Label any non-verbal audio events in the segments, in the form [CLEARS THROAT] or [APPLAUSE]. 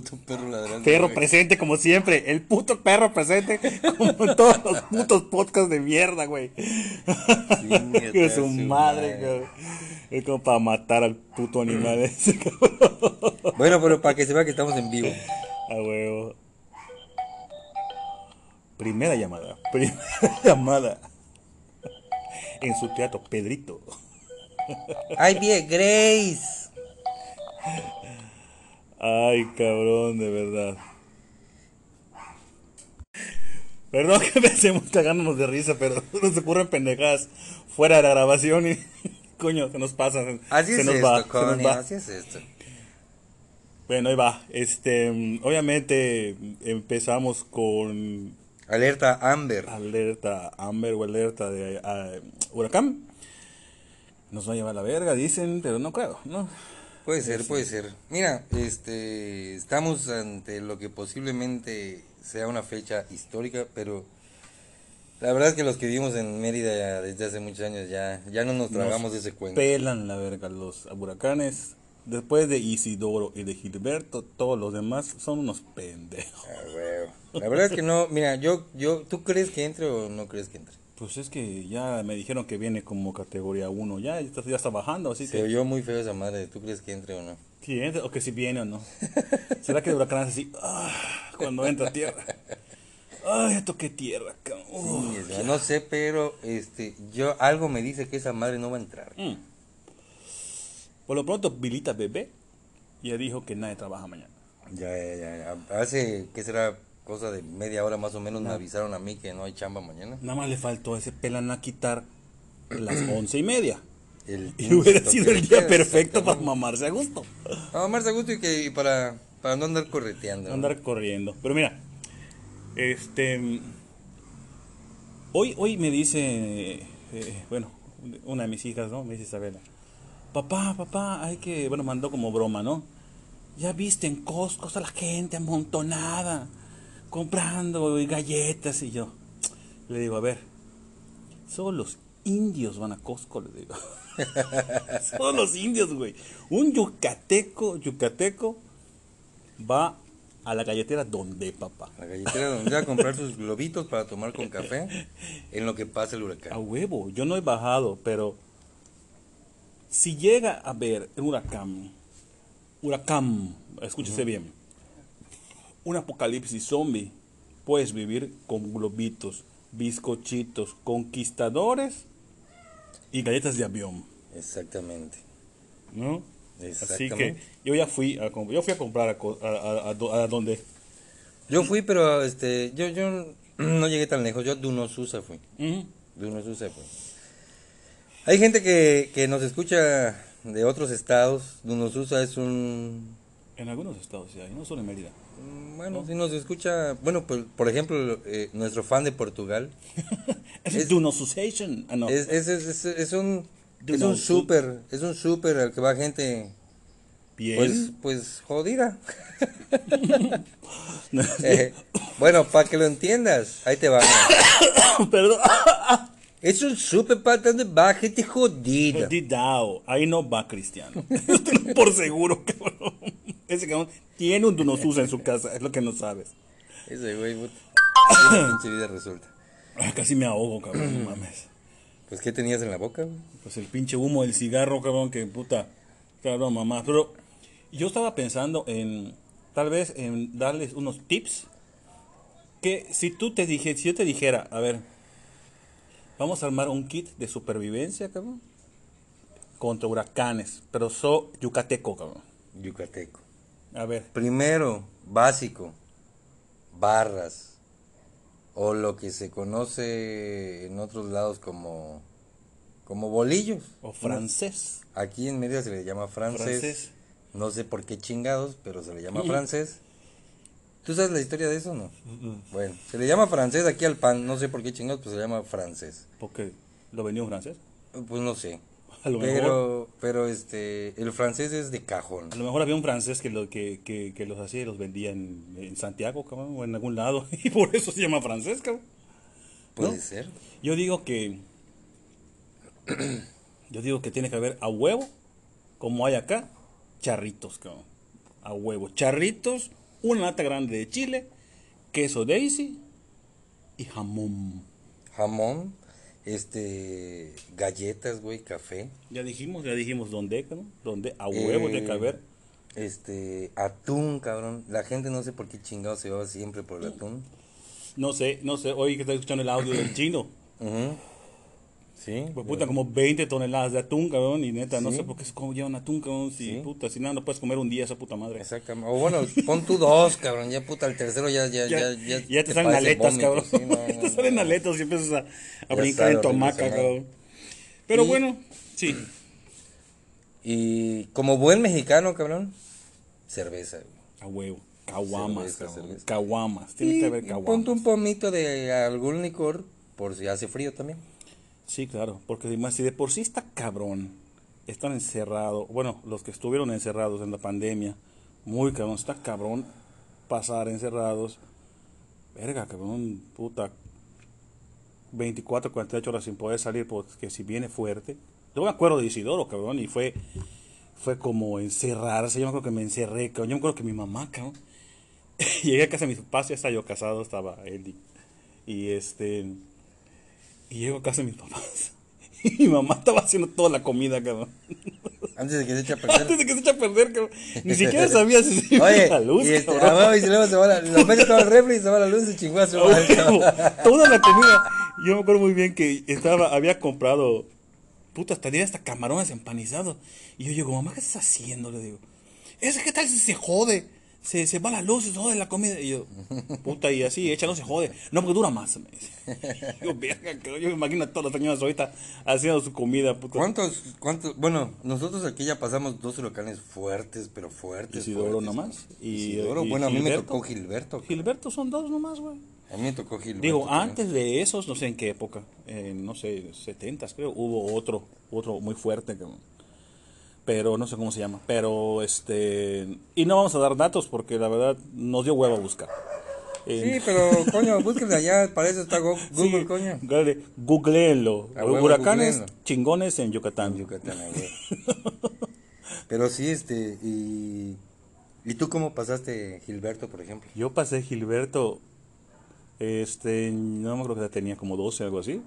puto perro ladrando. Perro güey. presente como siempre, el puto perro presente como en todos los [LAUGHS] putos podcasts de mierda, güey. Que [LAUGHS] su su madre, madre. güey. Es como para matar al puto animal [CLEARS THROAT] ese, cabrón. Bueno, pero para que se vea que estamos en vivo. A huevo. Primera llamada. Primera [LAUGHS] llamada. En su teatro, Pedrito. ¡Ay, bien, Grace! Ay, cabrón, de verdad. Perdón que [LAUGHS] empecemos cagándonos de risa, pero [LAUGHS] nos ocurren pendejadas fuera de la grabación y [LAUGHS] coño, se nos pasa. Así se es nos esto, va, se nos Connie, va. así es esto. Bueno, ahí va. Este, obviamente empezamos con Alerta Amber. alerta Amber o alerta de ah, huracán. Nos va a llevar la verga, dicen, pero no creo, ¿no? Puede ser, puede ser. Mira, este, estamos ante lo que posiblemente sea una fecha histórica, pero la verdad es que los que vivimos en Mérida desde hace muchos años ya, ya no nos tragamos Nos ese cuento. Pelan la verga los huracanes. Después de Isidoro y de Gilberto, todos los demás son unos pendejos. Ah. La verdad es que no, mira, yo, yo, ¿tú crees que entre o no crees que entre? Pues es que ya me dijeron que viene como categoría 1, ya, ya está, bajando, así Se que... oyó muy feo esa madre, ¿tú crees que entre o no? Sí, entra, o que si viene o no. [LAUGHS] ¿Será que el huracán hace así? ah, cuando entra a tierra. Ay, ya toqué tierra, cabrón. Uh, Sí, no sé, pero este, yo, algo me dice que esa madre no va a entrar. mm. Por lo pronto, Vilita Bebé ya dijo que nadie trabaja mañana. Ya, ya, ya, ya. Hace, ¿qué será? Cosa de media hora más o menos me avisaron a mí que no hay chamba mañana. Nada más le faltó a ese pelan a quitar las [CLEARS THROAT] once y media. El Y hubiera sido el día perfecto para mamarse a gusto. No, más a gusto y que y para, para no andar correteando. ¿no? Andar corriendo. Pero mira, este. Hoy, hoy me dice, eh, bueno, una de mis hijas, ¿no? Me dice Isabela, papá, papá, hay que, bueno, mandó como broma, ¿no? Ya viste en Costco está la gente amontonada, comprando galletas y yo. Le digo, a ver, solo los indios van a Costco, le digo. [LAUGHS] solo los indios, güey. Un yucateco, yucateco, va a la galletera donde, papá. La galletera donde va a comprar sus globitos para tomar con café en lo que pasa el A huracán. huevo, yo no he bajado, pero si llega a ver un huracán, huracán, escúchese bien, un apocalipsis zombie, puedes vivir con globitos, bizcochitos, conquistadores y galletas de avión, Exactamente. ¿no? Así que Exactamente. yo ya fui a, yo fui a comprar a, a, a, a do- a donde. Yo fui, pero este, yo, yo [CLEARS THROAT] no llegué tan lejos. Yo a Dunosusa fui. Ujú. Dunosusa fui. Hay gente que, que nos escucha de otros estados. Dunosusa es un En algunos estados, sí hay, no solo en Mérida. Mm, Bueno, si nos escucha, bueno, por, por ejemplo, eh, nuestro fan de Portugal, [LAUGHS] Es, Es-. Ah, no. es, un, Do es no un súper, es un súper al que va gente, Bien. pues, pues jodida. [LAUGHS] Eh, bueno, para que lo entiendas, ahí te va. [COUGHS] Perdón. [COUGHS] Es un súper para donde va gente jodida. Ahí no va Cristiano. [LAUGHS] Por seguro, cabrón. Ese cabrón tiene un Dunosusa [LAUGHS] en su casa, es lo que no sabes. Ese güey, puta, vida resuelta. Ay, casi me ahogo, cabrón, no mames. Pues, ¿qué tenías en la boca? güey? Pues el pinche humo del cigarro, cabrón, que puta. Cabrón, mamá. Pero yo estaba pensando en, tal vez, en darles unos tips. Que si tú te dije, si yo te dijera, a ver, vamos a armar un kit de supervivencia, cabrón. Contra huracanes, pero so yucateco, cabrón. Yucateco. A ver, Primero, básico, barras, o lo que se conoce en otros lados como, como bolillos. o francés. Aquí en Mérida se le llama francés. Francés. No sé por qué chingados, pero se le llama francés. ¿Tú sabes la historia de eso o no? Bueno, se le llama francés aquí al pan, no sé por qué chingados, pero se llama francés. Porque lo vendió en francés. Pues no sé. A lo mejor. Pero, pero este, el francés es de cajón. A lo mejor había un francés que, lo, que, que, que los hacía y los vendía en, en Santiago, cabrón, o en algún lado. [LAUGHS] Y por eso se llama francés, cabrón. Puede ¿No? ser. Yo digo que. Yo digo que tiene que haber a huevo, como hay acá, charritos, cabrón. A huevo. Charritos una lata grande de chile, queso Daisy y jamón. Jamón, este, galletas, güey, café. Ya dijimos, ya dijimos dónde, ¿no? Dónde a huevo de Eh, caber. Este, atún, cabrón. La gente no sé por qué chingado se va siempre por el atún. No sé, no sé, hoy que está escuchando el audio del chino. [CLEARS THROAT] Ujú. Sí. Pues puta, como 20 toneladas de atún, cabrón, y neta, no Sí. sé por qué es como llevan atún, cabrón, si Sí. puta, si nada, no puedes comer un día esa puta madre. Exactamente. O bueno, pon tú dos, cabrón. Ya puta, el tercero ya, ya, ya, Ya, te salen aletas, vómito, cabrón. sí, no, [LAUGHS] no, te salen no. aletas y empiezas a, a brincar en tu hamaca, cabrón. Pero Y- bueno, sí. Y como buen mexicano, cabrón, cerveza. A huevo. Caguamas, cabrón. Caguamas. Tiene que haber Y ponte caguamas. un pomito de algún licor por si hace frío también. Sí, claro. Porque además, si de por sí está cabrón, están encerrados. Bueno, los que estuvieron encerrados en la pandemia, muy cabrón. Está cabrón pasar encerrados. Verga, cabrón, puta. 24, 48 horas sin poder salir porque si viene fuerte. Yo me acuerdo de Isidoro, cabrón, y fue fue como encerrarse. Yo me acuerdo que me encerré, cabrón. Yo me acuerdo que mi mamá, cabrón. [LAUGHS] Llegué a casa de mis papás, ya estaba yo casado, estaba. Y, y este. Y llego a casa de mis papás. [LAUGHS] Y mi mamá estaba haciendo toda la comida, cabrón. Antes de que se eche a perder. Antes de que se eche a perder, cabrón. Ni siquiera sabía si se iba Oye, la luz, y, este, cabrón. y luego se va la, lo mete todo al refri y se va la luz y chingó a su madre, toda la comida. Yo me acuerdo muy bien que estaba, había comprado, puta, hasta tenía hasta camarones empanizados. Y yo digo, mamá, ¿qué estás haciendo? Le digo, es que tal si se jode. Se, se va la luz, se jode la comida. Y yo, puta, y así, échalo, se jode. No, porque dura más. Me dice. [LAUGHS] Yo, verga, yo me imagino a todas las señoras ahorita haciendo su comida, puta. ¿Cuántos, cuántos? Bueno, nosotros aquí ya pasamos dos huracanes fuertes, pero fuertes. Isidoro nomás. Y, Isidoro, y bueno, a mí me tocó Gilberto. Gilberto son dos nomás, güey. A mí me tocó Gilberto. Digo, también. antes de esos, no sé en qué época, en, no sé, 70 creo, hubo otro, otro muy fuerte, cabrón. Pero no sé cómo se llama. Pero, este, y no vamos a dar datos porque la verdad nos dio huevo a buscar. Sí, pero [LAUGHS] coño, búsquenle allá, para eso está Go- Google, Sí, coño. googleenlo. Huracanes googleenlo. chingones en Yucatán. En Yucatán. [LAUGHS] Pero sí, este, y... ¿Y tú cómo pasaste Gilberto, por ejemplo? Yo pasé Gilberto, este, no me acuerdo que tenía como 12, algo así.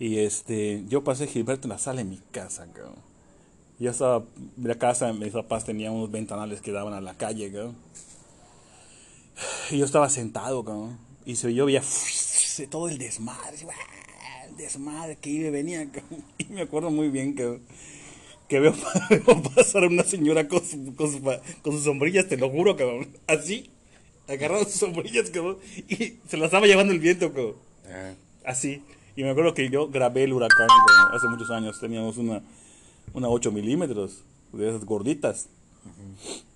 Y este, yo pasé Gilberto en la sala de mi casa, cabrón. Yo estaba, la casa, mis papás tenían unos ventanales que daban a la calle, cabrón. Y yo estaba sentado, cabrón. Y se yo veía todo el desmadre, ¡guau! el desmadre que iba y venía, cabrón. [LAUGHS] Y me acuerdo muy bien, cabrón que veo, [LAUGHS] veo pasar a una señora con, su- con, su- con sus sombrillas, te lo juro, cabrón. Así, agarrando sus sombrillas, cabrón. Y se las estaba llevando el viento, cabrón. Ah, Así. Y me acuerdo que yo grabé el huracán hace muchos años. Teníamos una, una 8 milímetros de esas gorditas.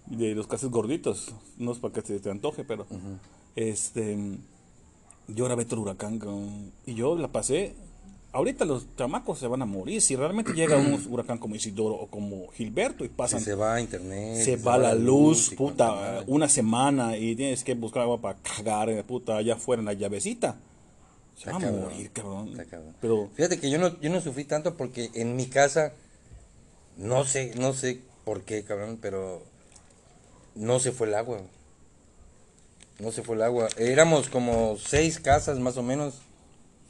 De los casos gorditos. No es para que se te antoje, pero. Este. Yo grabé todo el huracán, Y yo la pasé. Ahorita los chamacos se van a morir. Si realmente llega un [CLEARS THROAT] huracán como Isidoro o como Gilberto y si pasan se va a internet. se si va la luz, cuanta puta, una semana y tienes que buscar agua para cagar, eh, puta, allá afuera en la llavecita. Se va a morir, cabrón. Pero, Fíjate que yo no, yo no sufrí tanto porque en mi casa, no sé, no sé por qué, cabrón, pero no se fue el agua. No se fue el agua. Éramos como seis casas más o menos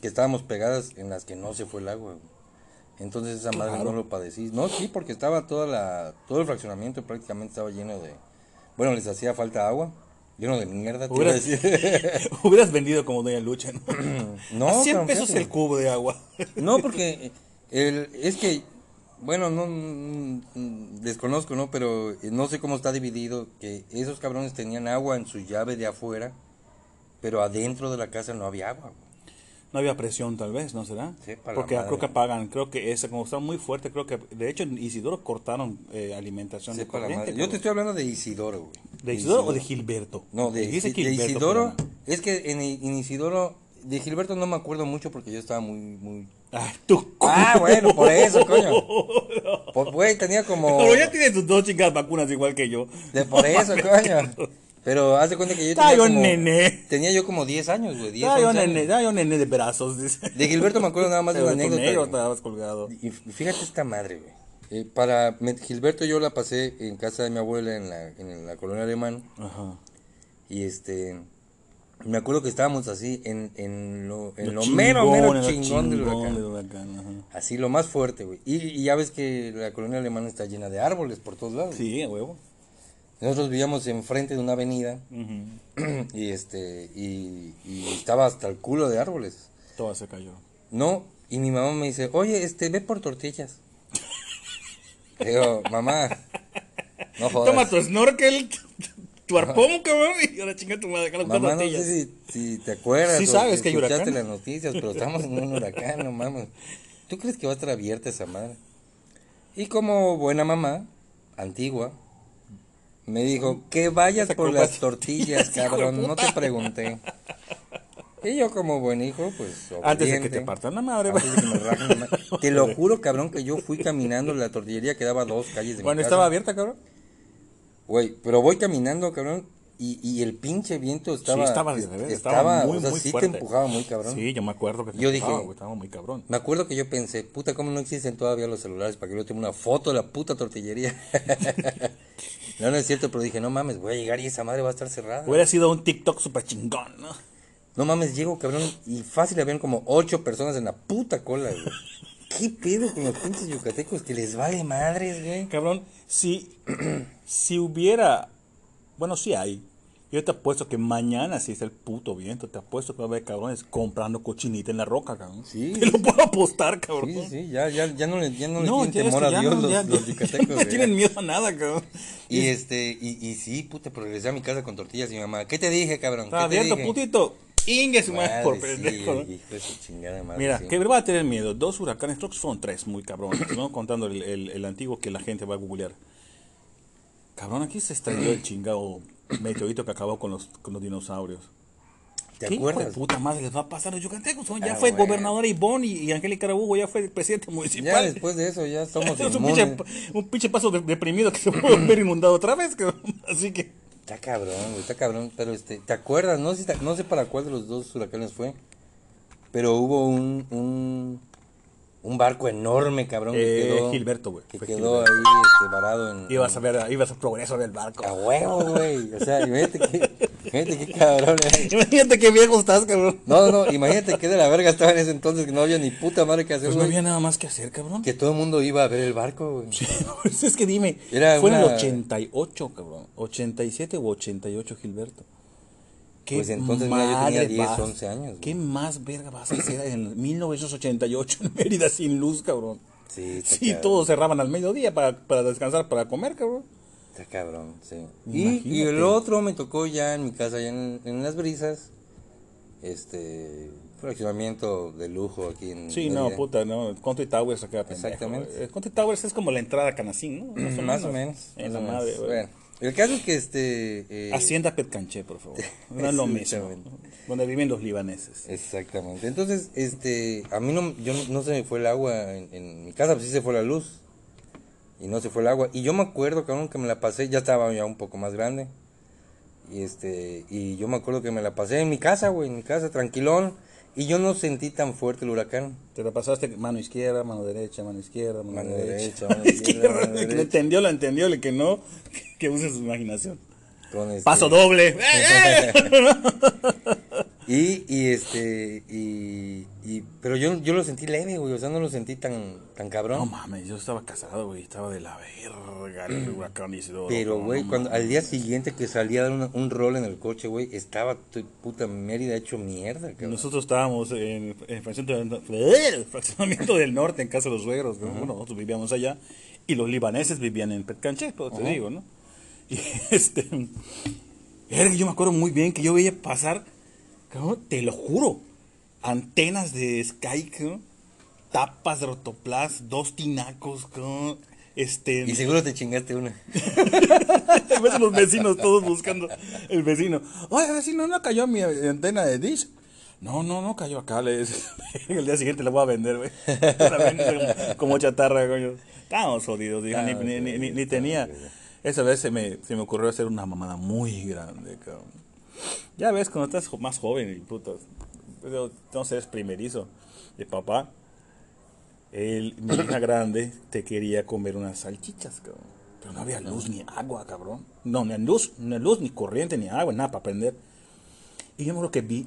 que estábamos pegadas en las que no se fue el agua. Entonces esa madre Claro. no lo padecí. No, sí, porque estaba toda la, todo el fraccionamiento prácticamente estaba lleno de, bueno, les hacía falta agua, lleno de mierda. Hubieras- [LAUGHS] hubieras vendido como Doña Lucha, ¿no? [CLEARS THROAT] No, a 100 cabrón, pesos el cubo de agua. No, porque el, es que, bueno, no mm, desconozco, ¿no? Pero eh, no sé cómo está dividido, que esos cabrones tenían agua en su llave de afuera, pero adentro de la casa no había agua. No había presión, tal vez, ¿no será? Sí, para Porque madre. creo que apagan, creo que ese, como está muy fuerte, creo que, de hecho, en Isidoro cortaron eh, alimentación de corriente. madre. Yo te estoy hablando de Isidoro, güey. ¿De Isidoro o de Gilberto? No, de, Dijiste de Gilberto, Isidoro. Es que en, en Isidoro, de Gilberto no me acuerdo mucho porque yo estaba muy, muy... Ah, bueno, por eso, [LAUGHS] coño. Por, güey, tenía como... Pero ya tienes tus dos chingadas vacunas igual que yo. De por eso, coño. Pero haz de cuenta que yo tenía yo como... nene. Tenía yo como 10 años, güey. 10, Da yo 11 años. nene, da yo nene de brazos, dice. De Gilberto me acuerdo nada más de una anécdota. negro estabas colgado. Y fíjate esta madre, güey. Eh, para Gilberto yo la pasé en casa de mi abuela en la, en la colonia alemán. Ajá. Y este. Me acuerdo que estábamos así en, en lo, en Lo lo mero, mero chingón, chingón del chingón huracán. Así, lo más fuerte, güey. Y, y ya ves que la colonia alemana está llena de árboles por todos lados. Sí, a huevo. Nosotros vivíamos enfrente de una avenida [CLEARS THROAT] y este y, y estaba hasta el culo de árboles. Todo se cayó. No, y mi mamá me dice, oye, este, ve por tortillas. [LAUGHS] Le Digo, mamá, no jodas. Toma tu snorkel, tu arpón, cabrón, y ahora chinga tu madre, las Mamá, no sé si, si te acuerdas Sí sabes si que hay escuchaste huracán. las noticias, pero estamos en un huracán, no mames. ¿Tú crees que va a estar abierta esa madre? Y como buena mamá, antigua, me dijo, que vayas por las [LAUGHS] tortillas, cabrón, no te pregunté. Y yo como buen hijo, pues Antes de que te partan la madre, Antes de que me rajen la madre. Te lo [LAUGHS] juro, cabrón, que yo fui caminando, la tortillería quedaba a dos calles de Bueno, mi casa. estaba abierta, cabrón. Güey, pero voy caminando, cabrón, y, y el pinche viento estaba... sí, estaba, de revés, estaba, estaba muy, o sea, muy sí fuerte. te empujaba muy cabrón. Sí, yo me acuerdo que te Yo dije- estaba muy cabrón. Me acuerdo que yo pensé, puta, ¿cómo no existen todavía los celulares para que yo tenga una foto de la puta tortillería? [LAUGHS] no, no es cierto, pero dije, no mames, voy a llegar y esa madre va a estar cerrada. Hubiera sido un TikTok super chingón, ¿no? No mames, llego, cabrón, y fácil habían como ocho personas en la puta cola, güey. [LAUGHS] ¿Qué pedo con los pinches yucatecos que les vale madres, güey? Cabrón, si, [CLEARS THROAT] si hubiera, bueno, sí hay. Yo te apuesto que mañana, si es el puto viento, te apuesto que va a haber cabrones comprando cochinita en la roca, cabrón. Sí. Te lo puedo apostar, cabrón. Sí, sí, ya, ya, ya no le, ya no le No, tienen ya es temor a Dios no, los, ya- los ya yucatecos, [LAUGHS] no tienen miedo a nada, cabrón. Y este, y, y sí, puta, pero regresé a mi casa con tortillas y mi mamá, ¿qué te dije, cabrón? Está ¿Qué te abierto, putito. Ingue su madre, por sí, pendejo. madre, Mira, sí. que va a tener miedo. Dos huracanes, creo que fueron tres muy cabrones, ¿no? [COUGHS] Contando el, el- el antiguo que la gente va a googlear. Cabrón, aquí se estrelló el chingado meteorito que acabó con los, con los dinosaurios. ¿Te ¿Qué hijo de acuerdas? puta madre les va a pasar a los yucatecos? Ya Ah, fue bueno. gobernadora Ivonne y, y Angélica Araújo, ya fue presidente Ya municipal. después de eso ya [LAUGHS] somos es un pinche, un pinche paso de- deprimido que se puede ver inundado otra vez. Así que... Está cabrón, güey, está cabrón, pero este, ¿te acuerdas? No sé, no sé para cuál de los dos huracanes fue, pero hubo un, un, un barco enorme, cabrón, que Eh, quedó, Gilberto, güey, que quedó Gilberto. ahí este, varado en... Ibas a ver, ibas a progreso del barco. A huevo, güey, o sea, imagínate que, imagínate qué cabrón era. [LAUGHS] Imagínate qué viejo estás, cabrón. No, no, imagínate que de la verga estaba en ese entonces que no había ni puta madre que hacer, Pues no había nada más que hacer, cabrón. Que todo el mundo iba a ver el barco, güey. [LAUGHS] Pues es que dime, Era fue en el una- 88, cabrón. 87 u 88, Gilberto. ¿Qué Pues entonces, mira, yo tenía madre 10, vas- 11 años, güey. ¿Qué más verga vas a hacer en 1988 en Mérida sin luz, cabrón? Sí, Sí, cabrón. todos cerraban al mediodía para, para descansar, para comer, cabrón. Está cabrón, sí. Y, y el otro me tocó ya en mi casa, ya en, en Las Brisas. Este. Fraccionamiento de lujo aquí en. Sí, no, puta, no. Country Towers acá, pendejo, Exactamente. güey. Eh, Country Towers es como la entrada a Canacín, ¿no? Más o Más menos. o menos. En la madre, menos. güey. Bueno, el caso es que este. eh, Hacienda Petcanché, por favor. [LAUGHS] No es lo mismo. Donde viven los libaneses. Exactamente. Entonces, este. A mí no, yo no, no se me fue el agua en, en mi casa, pues sí se fue la luz. Y no se fue el agua. Y yo me acuerdo, cabrón, que me la pasé, ya estaba ya un poco más grande. Y este, y yo me acuerdo que me la pasé en mi casa, güey, en mi casa, tranquilón. Y yo no sentí tan fuerte el huracán. Te la pasaste mano izquierda, mano derecha, mano izquierda, mano, Mano derecha. derecha, [LAUGHS] mano izquierda, mano El que lo derecha. entendió, lo entendió. El que no, [LAUGHS] que use su imaginación. Con este- Paso doble. [LAUGHS] ¡Eh, eh! Y, y este, y, y, pero yo, yo lo sentí leve, güey, o sea, no lo sentí tan, tan cabrón. No mames, yo estaba casado, güey. Estaba de la verga el huracán Isidoro. Pero, güey, no cuando al día siguiente que salía a dar una- un rol en el coche, güey, estaba tu puta Mérida hecho mierda, cabrón. Nosotros estábamos en el fraccionamiento del, fraccionamiento del norte, en casa de los suegros. ¿no? Bueno, nosotros vivíamos allá. Y los libaneses vivían en Petcanché, pues, te digo, ¿no? [LAUGHS] Y este. Yo me acuerdo muy bien que yo veía pasar, cabrón, te lo juro, antenas de Sky, cabrón, tapas de rotoplas, dos tinacos, cabrón, este. Y seguro te chingaste una. [LAUGHS] A veces los vecinos todos buscando el vecino. Oye, vecino, ¿no cayó mi antena de dish? No, no, no cayó acá. [LAUGHS] El día siguiente la voy a vender, güey. Como, chatarra, coño. Estábamos jodidos, digo, ni, ni, ni, ni- ni tenía. Esa vez se me, se me ocurrió hacer una mamada muy grande, cabrón. Ya ves, cuando estás más joven y pero, eres primerizo de papá. Él, mi [COUGHS] hija grande, te quería comer unas salchichas, cabrón. Pero no había luz ni agua, cabrón. No, ni luz, ni luz, ni corriente, ni agua, nada para prender. Y yo me lo que vi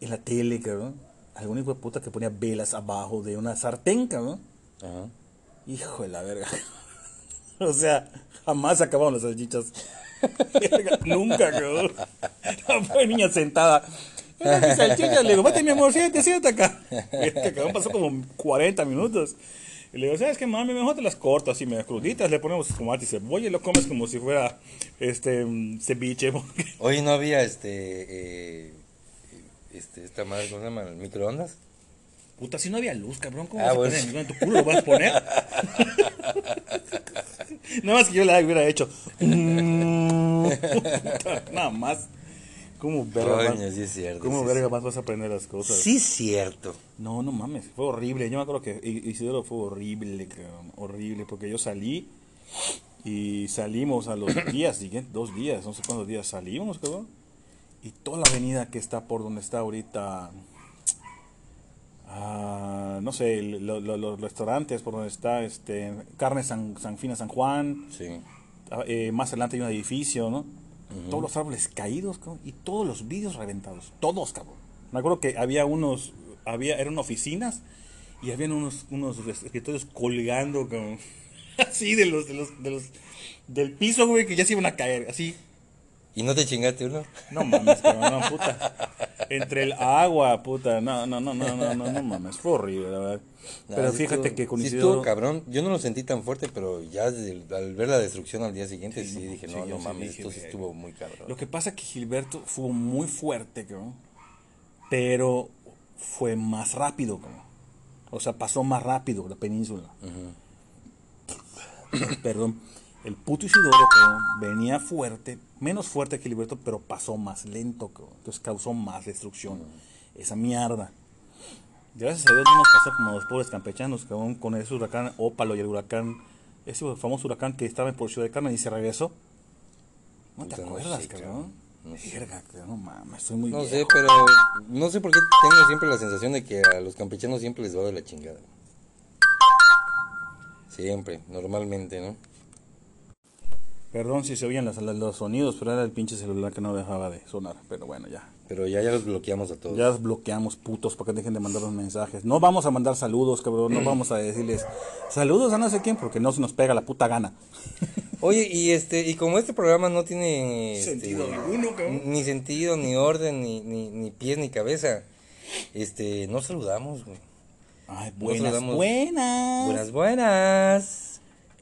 en la tele, cabrón. Algún hijo de puta que ponía velas abajo de una sartén, cabrón. Ajá. Hijo de la verga. [LAUGHS] o sea, jamás acabaron las salchichas. Nunca, cabrón. La pobre niña sentada. "Mira mis salchichas", Le digo, vete mi amor, siéntate, siéntate acá. Verga, cabrón, pasó como 40 minutos. Y le digo, ¿sabes qué, mami? Mejor te las corto así, me cruditas, le ponemos tomate y cebolla y lo comes como si fuera este mm, ceviche. [LAUGHS] Hoy no había este. Eh, este, esta madre, ¿cómo se llama? ¿Microondas? Puta, si no había luz, cabrón, ¿cómo Ah, vas a bueno. poner en tu culo? ¿Lo vas a poner? [LAUGHS] Nada más que yo le hubiera hecho. puta, [LAUGHS] Nada más. ¿Cómo verga, Coño, más, sí es cierto, ¿cómo sí verga es- más vas a aprender las cosas? Sí, es cierto. No, no mames, fue horrible. Yo me acuerdo que Isidoro fue horrible, cabrón, horrible, porque yo salí y salimos a los [COUGHS] días siguientes, dos días, no sé cuántos días salimos, cabrón. Y toda la avenida que está por donde está ahorita, ah, no sé, el- lo- lo- los restaurantes por donde está este Carne San, San Fina San Juan, Sí. ah, eh, más adelante hay un edificio, ¿no? Todos los árboles caídos, cabrón, y todos los vidrios reventados, todos, cabrón. Me acuerdo que había unos, había, eran oficinas y habían unos, unos escritorios colgando, cabrón, [LAUGHS] así de los, de los, de los, del piso, güey, que ya se iban a caer, así. ¿Y no te chingaste uno? No mames, cabrón, no, puta. Entre el agua, puta, no, no, no, no, no, no, no mames, fue horrible, la verdad. Pero sí fíjate que con sí Isidoro- estuvo cabrón. Yo no lo sentí tan fuerte, pero ya desde al ver la destrucción al día siguiente, sí, dije, no, no mames, dije, esto sí estuvo muy cabrón. Lo que pasa es que Gilberto fue muy fuerte, cabrón. Pero fue más rápido, cabrón. O sea, pasó más rápido la península. Perdón. El puto Isidoro, cabrón, venía fuerte, menos fuerte que Gilberto, pero pasó más lento, cabrón. Entonces causó más destrucción. Esa mierda. Gracias a Dios no nos pasó como los pobres campechanos, cabrón, con ese huracán Ópalo y el huracán, ese famoso huracán que estaba en por Ciudad de Carmen y se regresó. ¿No te acuerdas, cabrón? No. Verga, cabrón, no mames, estoy muy No viejo. sé, pero no sé por qué tengo siempre la sensación de que a los campechanos siempre les va de la chingada. Siempre, normalmente, ¿no? Perdón si se oían los, los sonidos, pero era el pinche celular que no dejaba de sonar. Pero bueno, ya. Pero ya, ya los bloqueamos a todos. Ya los bloqueamos, putos, para que dejen de mandar los mensajes. No vamos a mandar saludos, cabrón. No vamos a decirles saludos a no sé quién, porque no se nos pega la puta gana. [LAUGHS] Oye, y este, y como este programa no tiene este, Sentido alguno, cabrón. ni sentido, ni orden, ni, ni, ni pies, ni cabeza, este, no saludamos, güey. Ay, buenas, buenas. Buenas, buenas.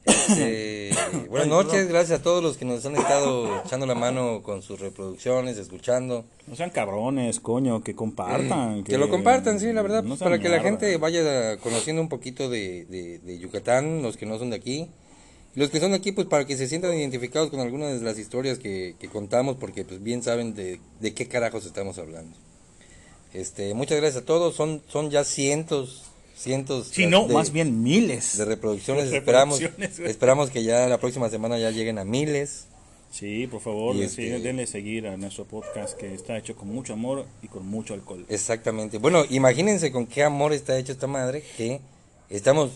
Este, [COUGHS] buenas noches, gracias a todos los que nos han estado echando la mano con sus reproducciones, escuchando. No sean cabrones, coño, que compartan. Que lo compartan, sí, la verdad, no pues, para que la mierda. gente vaya conociendo un poquito de, de, de Yucatán, los que no son de aquí. Los que son de aquí, pues para que se sientan identificados con algunas de las historias que, que contamos, porque pues bien saben de, de qué carajos estamos hablando. Este, muchas gracias a todos, son, son ya cientos, cientos Si no, de, más bien miles. de reproducciones. De esperamos, güey. esperamos que ya la próxima semana ya lleguen a miles. Sí, por favor, este- sí, denle seguir a nuestro podcast que está hecho con mucho amor y con mucho alcohol. Exactamente. Bueno, imagínense con qué amor está hecho esta madre, que estamos,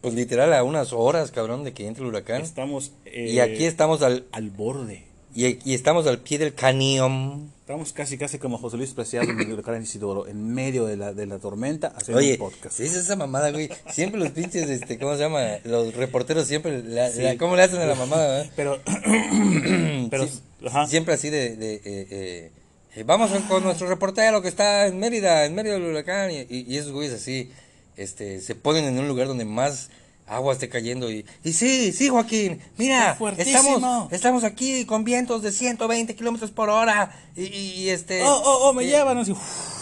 pues literal, a unas horas, cabrón, de que entre el huracán. Estamos eh, y aquí estamos al, al borde. Y, y estamos al pie del cañón. Estamos casi casi como José Luis Preciado el huracán Isidoro, en medio de la, de la tormenta, haciendo Oye, un podcast. ¿sí es esa mamada, güey? Siempre los pinches, este, ¿cómo se llama? Los reporteros siempre, la- Sí. la- ¿cómo le hacen a la mamada, verdad? [LAUGHS] Pero, [CLEARS THROAT] pero, Sí, ajá. Siempre así de, de, eh, eh, eh, vamos con nuestro reportero que está en Mérida, en medio del huracán, y, y- y esos güeyes así, este, se ponen en un lugar donde más agua esté cayendo y, y sí, sí Joaquín, mira, estamos, estamos aquí con vientos de 120 kilómetros por hora y, y- y, este... Oh, oh, oh, me eh, llevan así.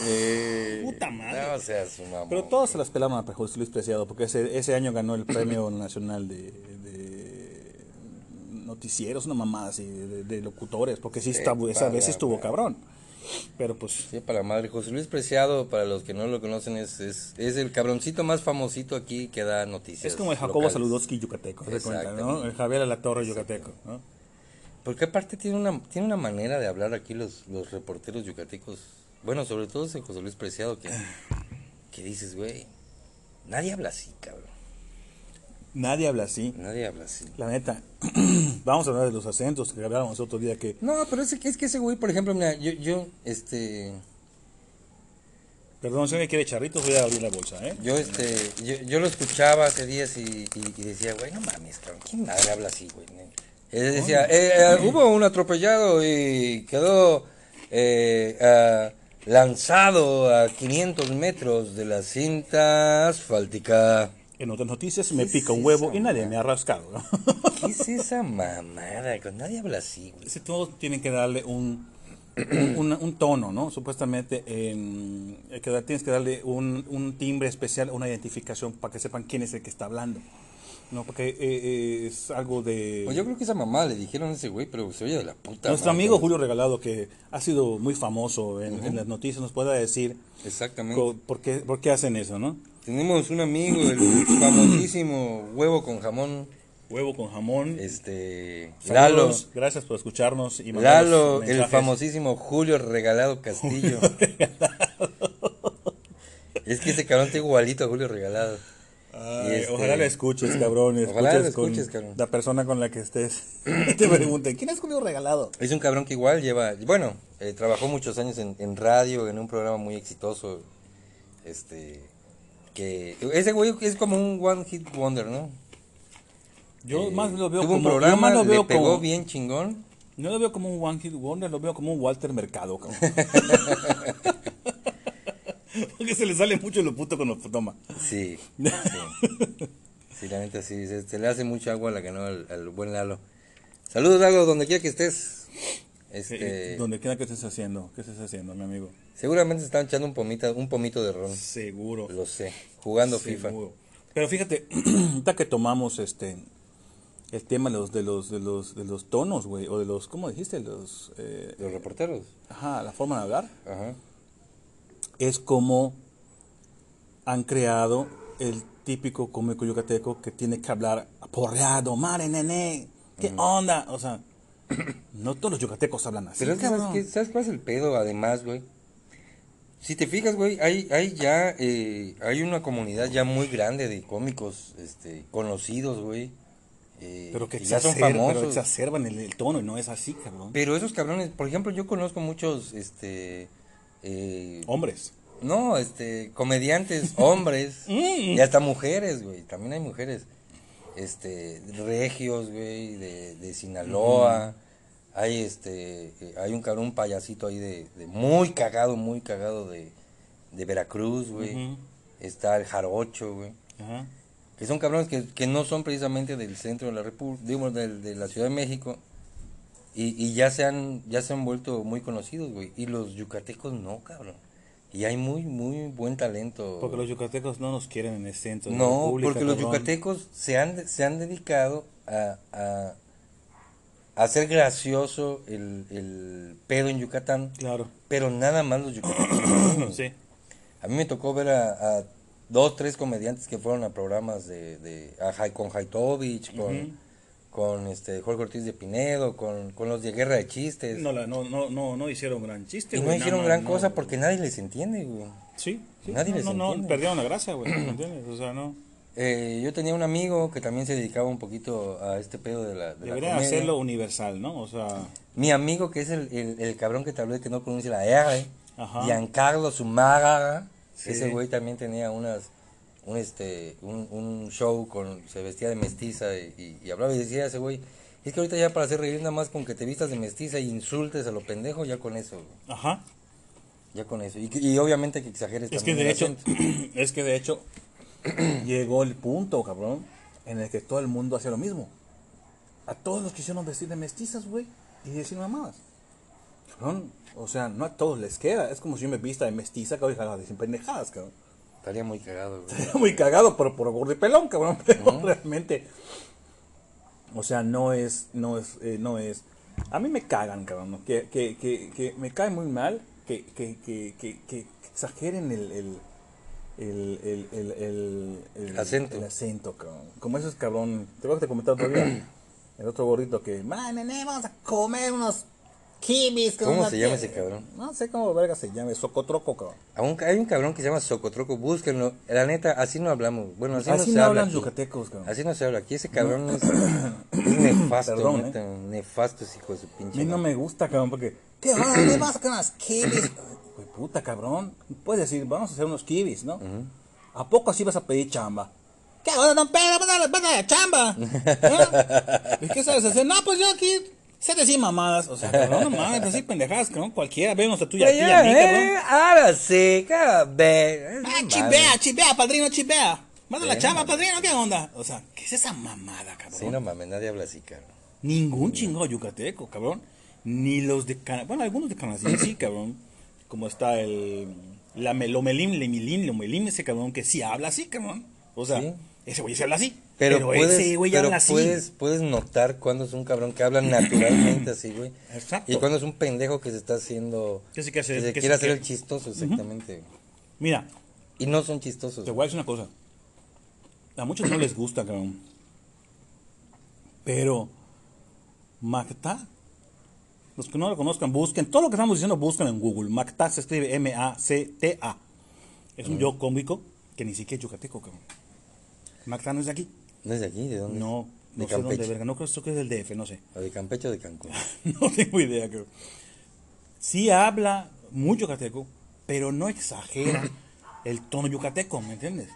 eh, Puta madre. No seas un mamón. Pero todos se las pelaron a José Luis Preciado, porque ese, ese año ganó el premio [COUGHS] nacional de, de noticieros, una mamada así, de, de locutores, porque sí, está, esa vez estuvo cabrón. Pero pues, Sí, para la madre. José Luis Preciado, para los que no lo conocen, es, es, es el cabroncito más famosito aquí que da noticias. es como el Jacobo locales. Saludowski yucateco, ¿se cuenta, no? El Javier La Torre yucateco, ¿no? Porque aparte tiene una, tiene una manera de hablar aquí los, los reporteros yucatecos. Bueno, sobre todo ese José Luis Preciado que, que dices, güey, nadie habla así, cabrón. Nadie habla así. Nadie habla así. La neta. [CLEARS THROAT] Vamos a hablar de los acentos que hablábamos otro día que... No, pero es que, es que ese güey, por ejemplo, mira, yo, yo, este, Perdón, si me quiere charritos, voy a abrir la bolsa, ¿eh? yo, este, yo, yo lo escuchaba hace días y, y- y decía, güey, no mames, cabrón, ¿quién madre habla así, güey? Él decía, eh, eh, hubo un atropellado y quedó eh, ah, lanzado a 500 metros de la cinta asfáltica. En otras noticias me ¿Qué pica es un huevo y nadie me ha rascado. ¿Qué es esa mamada? Nadie habla así, güey. Ese todos tienen que darle un, un, un tono, ¿no? Supuestamente en- hay que tienes que darle un, un timbre especial, una identificación para que sepan quién es el que está hablando. No, porque eh, eh, es algo de... Pues yo creo que esa mamá le dijeron a ese güey, pero se oye de la puta. Nuestro madre. amigo Julio Regalado, que ha sido muy famoso en, en las noticias, nos pueda decir Exactamente. por qué, por qué hacen eso, ¿no? Tenemos un amigo, el [CLEARS THROAT] famosísimo huevo con jamón, Huevo con jamón. este Lalo, Saludos, Gracias por escucharnos y Lalo, el famosísimo Julio Regalado Castillo. es que ese cabrón está igualito a Julio Regalado. Ay, este- Ojalá le escuches, [CLEARS THROAT] cabrón. Ojalá escuches lo escuches, cabrón. La persona con la que estés. [CLEARS THROAT] Te pregunten, ¿quién es Julio Regalado? Es un cabrón que igual lleva, bueno, eh, trabajó muchos años en, en radio, en un programa muy exitoso. Este, que ese güey es como un one hit wonder, ¿no? Yo Eh, más lo veo tuvo como un programa, yo más lo le veo pegó como, bien chingón. No lo veo como un One Hit Wonder, lo veo como un Walter Mercado, cabrón. [LAUGHS] Porque se le sale mucho lo puto cuando toma. Sí, sí. Sí, la neta sí, se, se le hace mucha agua a la que no al, al buen Lalo. Saludos, Lalo, donde quiera que estés. Este, Eh, Donde quiera que estés haciendo, ¿qué estés haciendo, mi amigo? Seguramente se están echando un pomita, un pomito de ron, Seguro. lo sé, jugando FIFA. Seguro. Pero fíjate, [CLEARS THROAT] ahorita que tomamos este el tema de los de los de los de los tonos, güey, o de los ¿cómo dijiste? Los eh, Los reporteros. ajá, la forma de hablar Ajá. es como han creado el típico cómico yucateco que tiene que hablar porreado, mare nene, ¿qué onda? O sea, [CLEARS THROAT] no todos los yucatecos hablan así. Pero es que, ¿sabes, qué? ¿sabes cuál es el pedo? Además, güey. Si te fijas, güey, hay, hay ya, eh, hay una comunidad ya muy grande de cómicos, este, conocidos, güey. eh, pero que ya son exacer- pero famosos. exacerban el, el tono y no es así, cabrón. Pero esos cabrones, por ejemplo, yo conozco muchos, este, eh, Hombres. no, este, comediantes, [LAUGHS] hombres, Mm. y hasta mujeres, güey, también hay mujeres, este, regios, güey, de, de Sinaloa, hay, este, eh, hay un cabrón, un payasito ahí de, de muy cagado, muy cagado de, de Veracruz, güey, está el jarocho, güey, Ajá. que son cabrones que, que no son precisamente del centro de la república, digamos, del- de, la Ciudad de México, y, y ya se han, ya se han vuelto muy conocidos, güey, y los yucatecos no, cabrón. Y hay muy, muy buen talento. Porque los yucatecos no nos quieren en el centro. de la No, República, porque los yucatecos se han, se han dedicado a, a hacer gracioso el, el pedo en Yucatán, Claro. pero nada más los yucatecos. [COUGHS] Sí. A mí me tocó ver a, a dos, tres comediantes que fueron a programas de, de a con Haitovich, con, Ujú. con este Jorge Ortiz de Pinedo, con, con los de Guerra de Chistes. No, la- no, no, no, no hicieron gran chiste. y no hicieron gran cosa porque nadie les entiende, güey. Sí. sí, nadie les no, entiende. perdieron la gracia, güey. [COUGHS] ¿me entiendes? O sea, no. Eh, yo tenía un amigo que también se dedicaba un poquito a este pedo de la, de la comedia. hacerlo universal, ¿no? O sea, Mi amigo, que es el, el, el cabrón que te hablé que no pronuncia la R, Ajá. Giancarlo Sumaga, Sí. ese güey también tenía unas, un, este, un, un show con, se vestía de mestiza y, y- y hablaba y decía ese güey, es que ahorita ya para hacer reír nada más con que te vistas de mestiza y insultes a lo pendejo, ya con eso, güey, ajá. ya con eso. Y, obviamente que exageres Es que de hecho, [CLEARS THROAT] es que de hecho, llegó el punto, cabrón, en el que todo el mundo hacía lo mismo. A todos los quisieron vestir de mestizas, güey, y decir mamadas. Cabrón, o sea, no a todos les queda. Es como si yo me vista de mestiza, cabrón, y pendejadas, cabrón. Estaría muy cagado, güey. Era muy cagado por, por gordo y pelón, cabrón, pero realmente, o sea, no es, no es, eh, no es, a mí me cagan, cabrón, que, que, que, que me cae muy mal que, que, que, que, que exageren el, el, el, el, el, el, el- Acento. el acento, cabrón, como esos cabrón, te voy a comentar todavía, [CLEARS THROAT] el otro gordito que, man, nene, vamos a comer unos kibis. ¿Cómo se llama ese cabrón? No sé cómo verga se llama, Socotroco, cabrón. Aún hay un cabrón que se llama Socotroco, búsquenlo. La neta, así no hablamos. Bueno, así, no Así se no habla. hablan aquí. yucatecos, cabrón. Así no se habla. Aquí ese cabrón es, es nefasto, Perdón, neta, nefasto ese hijo de su A pinche. mí no me gusta, cabrón, porque... ¿Qué onda? ¿Dónde vas con las kibis? Puta, cabrón. Puedes decir, vamos a hacer unos kibis, ¿no? ¿A poco así vas a pedir chamba? ¿Qué onda, don Pedro? Vas a chamba. ¿Eh? ¿Y qué sabes hacer? No, pues yo aquí sé decir mamadas. O sea, cabrón, no mames, decir pendejadas, cabrón. Cualquiera, vemos a tuya, a ti y a mí, cabrón. eh, ahora sí, cabrón. Ah, chivea, chivea, padrino, chivea. Vas a la chamba, padrino, ¿qué onda? O sea, ¿qué es esa mamada, cabrón? Sí, no mames, nadie habla así, cabrón. Ningún chingo yucateco, cabrón. Ni los de Cana... Bueno, algunos de Canacín sí, cabrón. Como está el... La me- Lomelín, Lemilín, Lomelín, ese cabrón que sí habla así, cabrón. O sea, Sí. ese güey se habla así. Pero, Pero, puedes, ese güey pero habla así. puedes, puedes notar cuando es un cabrón que habla naturalmente así, güey. Exacto. Y cuando es un pendejo que se está haciendo... Que se quiere hacer- se que quiere hacer el chistoso, exactamente. Mira, Y no son chistosos. Te voy a decir una cosa. A muchos no les gusta, cabrón. Pero Macta, los que no lo conozcan, busquen. Todo lo que estamos diciendo, busquen en Google. Macta se escribe M-A-C-T-A. Es un yo cómico que ni siquiera es yucateco, cabrón. Macta no es de aquí. ¿No es de aquí? ¿De dónde? No, De no sé dónde, Campeche. verga. No creo creo que es del DF, no sé. O de Campeche o de Cancún. [LAUGHS] no tengo idea, cabrón. Sí habla muy yucateco, pero no exagera [COUGHS] el tono yucateco, ¿me entiendes?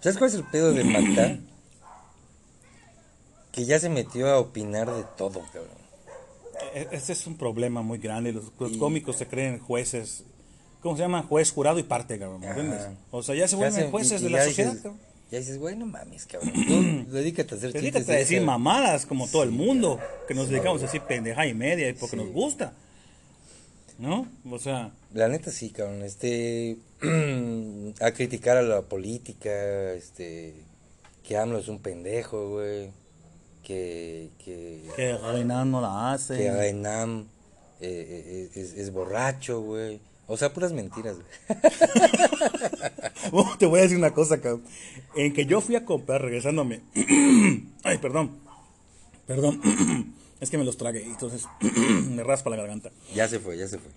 ¿Sabes cuál es el pedo de Macta? [COUGHS] Que ya se metió a opinar de todo, cabrón. E- Ese es un problema muy grande. Los, los cómicos se creen jueces. ¿Cómo se llama? Juez, jurado y parte, cabrón. ¿Me entiendes? O sea, ya se vuelven jueces y- de y la sociedad, dices- cabrón. Ya dices, güey, no mames, cabrón. [CLEARS THROAT] Tú dedícate a hacer chistes. Dedícate a de decir mamadas como todo el mundo. Que nos dedicamos a decir pendeja y media y porque Sí. nos gusta. ¿No? O sea, La neta sí, cabrón. Este. [CLEARS THROAT] a criticar a la política. Este. Que AMLO es un pendejo, güey. Que. Que. que no la hace. Que Renam eh, eh, es, es borracho, güey. O sea, puras mentiras, güey. [LAUGHS] Oh, te voy a decir una cosa, cabrón. En que yo fui a comprar, regresándome. [CLEARS THROAT] Ay, perdón. Perdón. [CLEARS THROAT] es que me los tragué, entonces [CLEARS THROAT] me raspa la garganta. Ya se fue, ya se fue.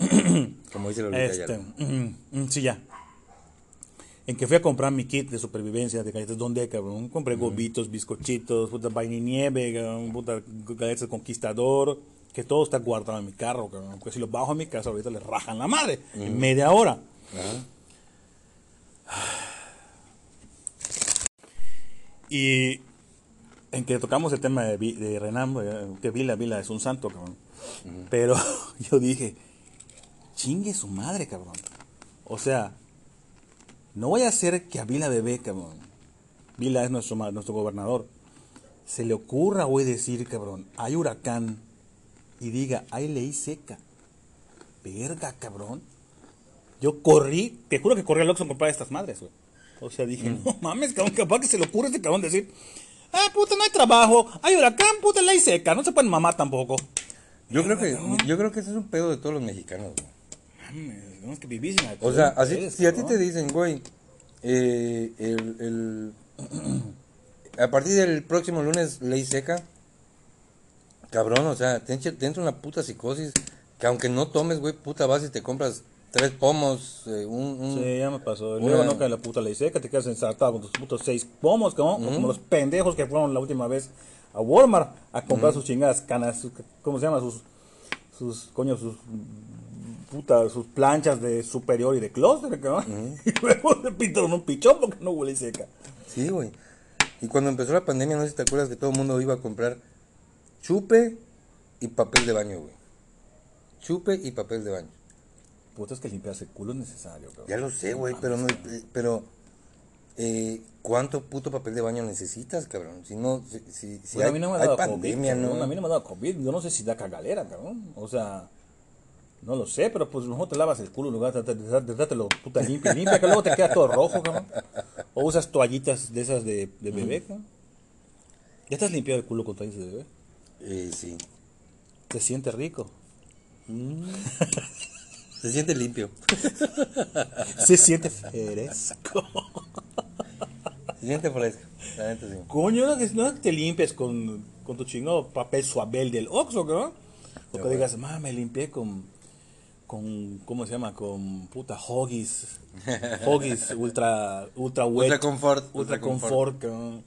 Como dice Lolita Este, Ayala. mm, mm, sí, ya. En que fui a comprar mi kit de supervivencia de galletas, ¿dónde, cabrón? Compré gobitos, bizcochitos, puta vaina y nieve, cabrón, puta galletas conquistador, que todo está guardado en mi carro, cabrón. Porque si lo bajo a mi casa, ahorita le rajan la madre. En media hora. Y en que tocamos el tema de, de Renan, eh, que Vila, Vila es un santo, cabrón. Pero [LAUGHS] yo dije, chingue su madre, cabrón. O sea, no voy a hacer que a Vila bebé, cabrón. Vila es nuestro, nuestro gobernador. Se le ocurra hoy decir, cabrón, hay huracán y diga, hay ley seca. Verga, cabrón. Yo corrí, te juro que corrí al Oxxo a comprar estas madres, güey. O sea, dije, no mames, cabrón, capaz que se le ocurre a este cabrón decir, ah, puta, no hay trabajo, hay huracán, puta, ley seca, no se pueden mamar tampoco. Yo creo que yo creo que ese es un pedo de todos los mexicanos, güey. Mames, tenemos que vivir sin O sea, así, si a ti te dicen, güey, eh, el, el- a partir del próximo lunes, ley seca, cabrón, o sea, te entra, te entra una puta psicosis que aunque no tomes, güey, puta vas y te compras tres pomos, eh, un, un- Sí, ya me pasó. Una- Luego no cae la puta ley seca, te quedas ensartado con tus putos seis pomos, cabrón. Como los pendejos que fueron la última vez a Walmart a comprar sus chingadas canas, sus- ¿cómo se llama? Sus, sus, coño, sus puta, sus planchas de superior y de clúster, cabrón. [LAUGHS] Y luego se pintaron un pichón porque no huele seca. Sí, güey. Y cuando empezó la pandemia, no sé si te acuerdas que todo el mundo iba a comprar chupe y papel de baño, güey. Chupe y papel de baño. Puta, es que limpiarse el culo es necesario, cabrón. Ya lo sé, güey, pero no, eh, pero eh, ¿cuánto puto papel de baño necesitas, cabrón? Si no, si, si, si Pues hay, a mí no me ha dado pandemia, COVID, ¿no? A mí no me ha dado COVID. Yo no sé si da cagalera, cabrón. O sea, no lo sé, pero pues mejor te lavas el culo en lugar de dártelo puta limpia, limpia, que luego te queda todo rojo, cabrón. O usas toallitas de esas de, de bebé, cabrón. ¿Ya te has limpiado el culo con toallitas de bebé? Eh, sí. Te siente rico. [LAUGHS] Se siente limpio. [LAUGHS] Se siente fresco. Se siente fresco. La neta sí. Coño, no, que- no te limpies con, con tu chingado papel suabel del Oxxo, cabrón. O que digas, ma, me limpié con, con, ¿cómo se llama? Con puta Hoggies. Hoggies [LAUGHS] Ultra, Ultra Wet. Ultra Comfort, Ultra, Ultra Comfort. cabrón.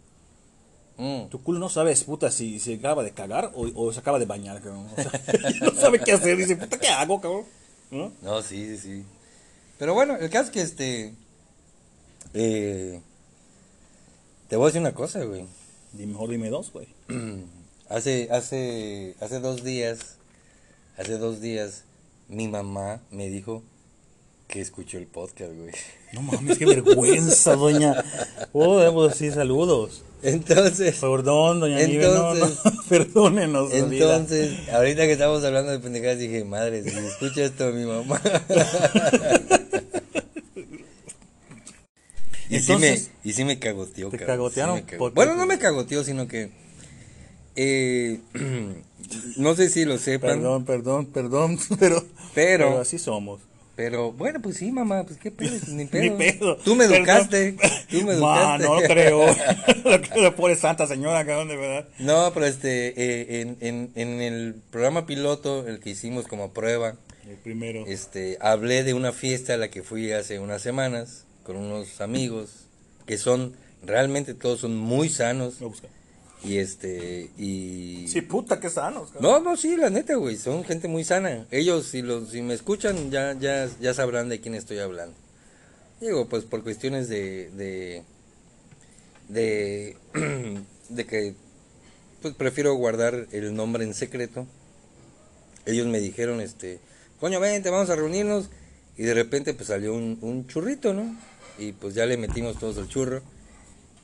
Mm. Tu culo no sabes, puta, si se acaba de cagar o, o se acaba de bañar, cabrón. O sea, [LAUGHS] no sabe qué hacer. Dice, puta, ¿qué hago, cabrón? ¿No? No, sí, sí, sí. Pero bueno, el caso es que este. Eh, te voy a decir una cosa, güey. Mejor dime dos, güey. [CLEARS THROAT] Hace, hace, hace dos días, hace dos días, mi mamá me dijo que escuchó el podcast, güey. No mames, qué vergüenza, doña. Oh, debo decir saludos. Entonces, Perdón, doña Nive, no, no, Entonces- [LAUGHS] perdónenos. vida. entonces, ahorita que estamos hablando de pendejadas, dije, madre, si escucha esto mi mamá. [LAUGHS] y, sí me, Entonces, y sí me cagoteó, ¿te cabrón, sí cagotearon? me. Bueno, no me cagoteó, sino que... eh, [CLEARS THROAT] no sé si lo sepan. Perdón, perdón, perdón, [LAUGHS] pero, Pero- así somos. Pero bueno, pues sí, mamá, pues qué pedo, [LAUGHS] ni pedo. Ni pedo. Tú me Perdón. educaste, tú me [LAUGHS] Ma, educaste. no lo creo. lo creo, pobre santa señora, cabrón, de verdad. No, pero este, eh, en, en, en el programa piloto, el que hicimos como prueba, El primero. este, hablé de una fiesta a la que fui hace unas semanas con unos amigos que son, realmente todos son muy sanos Lo busca. Y este, y... Sí, puta, qué sanos, cabrón. No, no, sí, la neta, güey, son gente muy sana. Ellos, si, los, si me escuchan, ya, ya, ya sabrán de quién estoy hablando. Digo, pues por cuestiones de, de, de, [CLEARS THROAT] de que, pues prefiero guardar el nombre en secreto. Ellos me dijeron, este, coño, vente, vamos a reunirnos. Y de repente, pues salió un, un churrito, ¿no? Y pues ya le metimos todos el churro.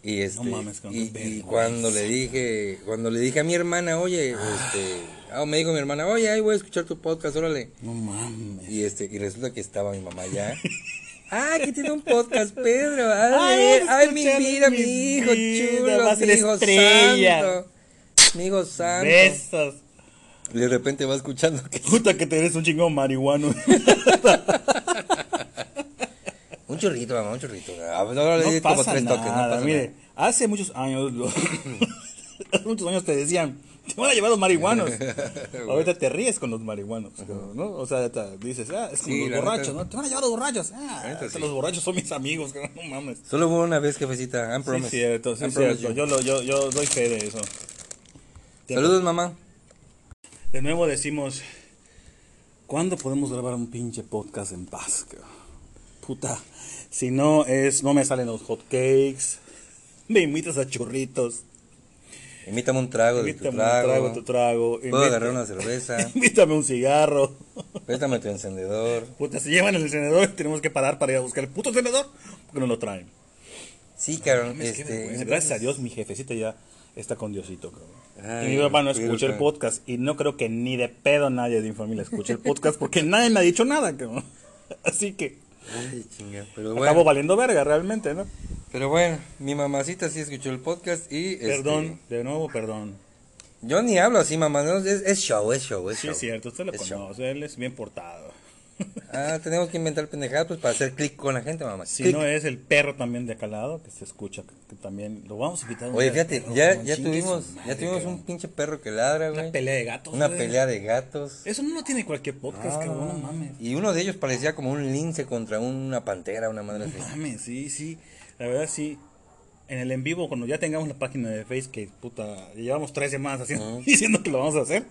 Y este, mames, cabrón, y, y cuando le dije, cuando le dije a mi hermana, oye, este, ah, me dijo mi hermana, oye, ahí voy a escuchar tu podcast, órale. No mames. Y este, y resulta que estaba mi mamá ya. [LAUGHS] Ah, que tiene un podcast, Pedro. [LAUGHS] Ay, Ay, mi vida, mi hijo vida, chulo, mi hijo estrella. santo. Mi hijo santo. Besos. Y de repente va escuchando que Puta que te eres un chingón marihuano. [LAUGHS] un churrito, mamá, un churrito. Ah, le No di como pasa tres nada. toques, no pasa Mire, hace muchos años, lo- hace [LAUGHS] [LAUGHS] muchos años te decían, te van a llevar los marihuanos. [LAUGHS] Ahorita te ríes con los marihuanos, ¿no? O sea, te dices, ah, es como Sí, los borrachos, neta. ¿no? Te van a llevar los borrachos. Ah, neta, sí. los borrachos son mis amigos, no mames. Solo hubo una vez, jefecita. I'm Sí, promise. cierto, sí, I'm cierto. Yo, lo, yo, yo doy fe de eso. Saludos, mamá. De nuevo decimos, ¿cuándo podemos grabar un pinche podcast en paz? Puta, si no es, no me salen los hot cakes, me invitas a churritos, Invítame un trago de tu invítame un trago. trago, tu trago, Puedo agarrar una cerveza. [LAUGHS] invítame un cigarro. Préstame tu encendedor. Puta, se llevan el encendedor y tenemos que parar para ir a buscar el puto encendedor porque no lo traen. Sí, cabrón. Este. Gracias a Dios mi jefecita ya está con Diosito, cabrón. Ay, y mi papá no escucha el podcast y no creo que ni de pedo nadie de mi familia escuche el podcast porque nadie me ha dicho nada, cabrón. [LAUGHS] Así que Ay, chinga. Pero acabo valiendo verga realmente, ¿no? pero bueno, mi mamacita sí escuchó el podcast y... este, Perdón, de nuevo, perdón. Yo ni hablo así, mamá. no, es, es show, es show, es Sí, show. es cierto, usted lo Es show. conoce, él es bien portado. Ah, tenemos que inventar pendejadas pues para hacer clic con la gente, mamá. Si no es el perro también de acá al lado, que se escucha, que, también lo vamos a un Oye, fíjate, perro, ya, ya tuvimos, ya tuvimos cabrón. un pinche perro que ladra, güey. Una pelea de gatos. Una güey. pelea de gatos. Eso no lo tiene cualquier podcast, Ah, cabrón, no mames. Y uno de ellos parecía como un lince contra una pantera, una madre así. Mames, sí, sí. La verdad, sí. En el en vivo, cuando ya tengamos la página de Face, que puta, llevamos tres semanas haciendo, [LAUGHS] diciendo que lo vamos a hacer.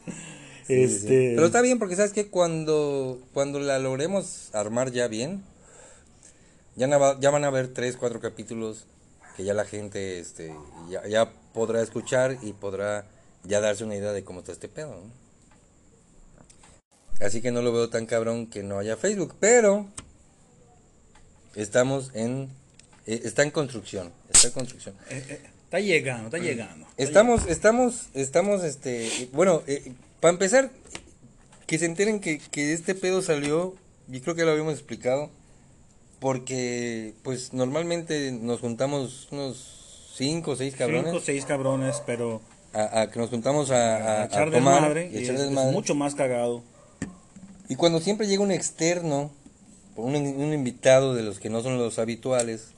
Este, sí. Pero está bien porque sabes que cuando, cuando la logremos armar ya bien, ya, na- va- ya van a haber tres, cuatro capítulos que ya la gente este, ya, ya podrá escuchar y podrá ya darse una idea de cómo está este pedo. ¿no? Así que no lo veo tan cabrón que no haya Facebook, pero estamos en... eh, está en construcción, está en construcción. eh, eh, está llegando, está llegando. está Estamos, estamos, estamos, este, bueno, eh, para empezar, que se enteren que, que este pedo salió, y creo que lo habíamos explicado, porque, pues, normalmente nos juntamos unos cinco o seis cabrones, Cinco, seis cabrones, pero a, a que nos juntamos a, a- a a echar desmadre. y y echar es, es desmadre. mucho más cagado. Y cuando siempre llega un externo, un, un invitado de los que no son los habituales,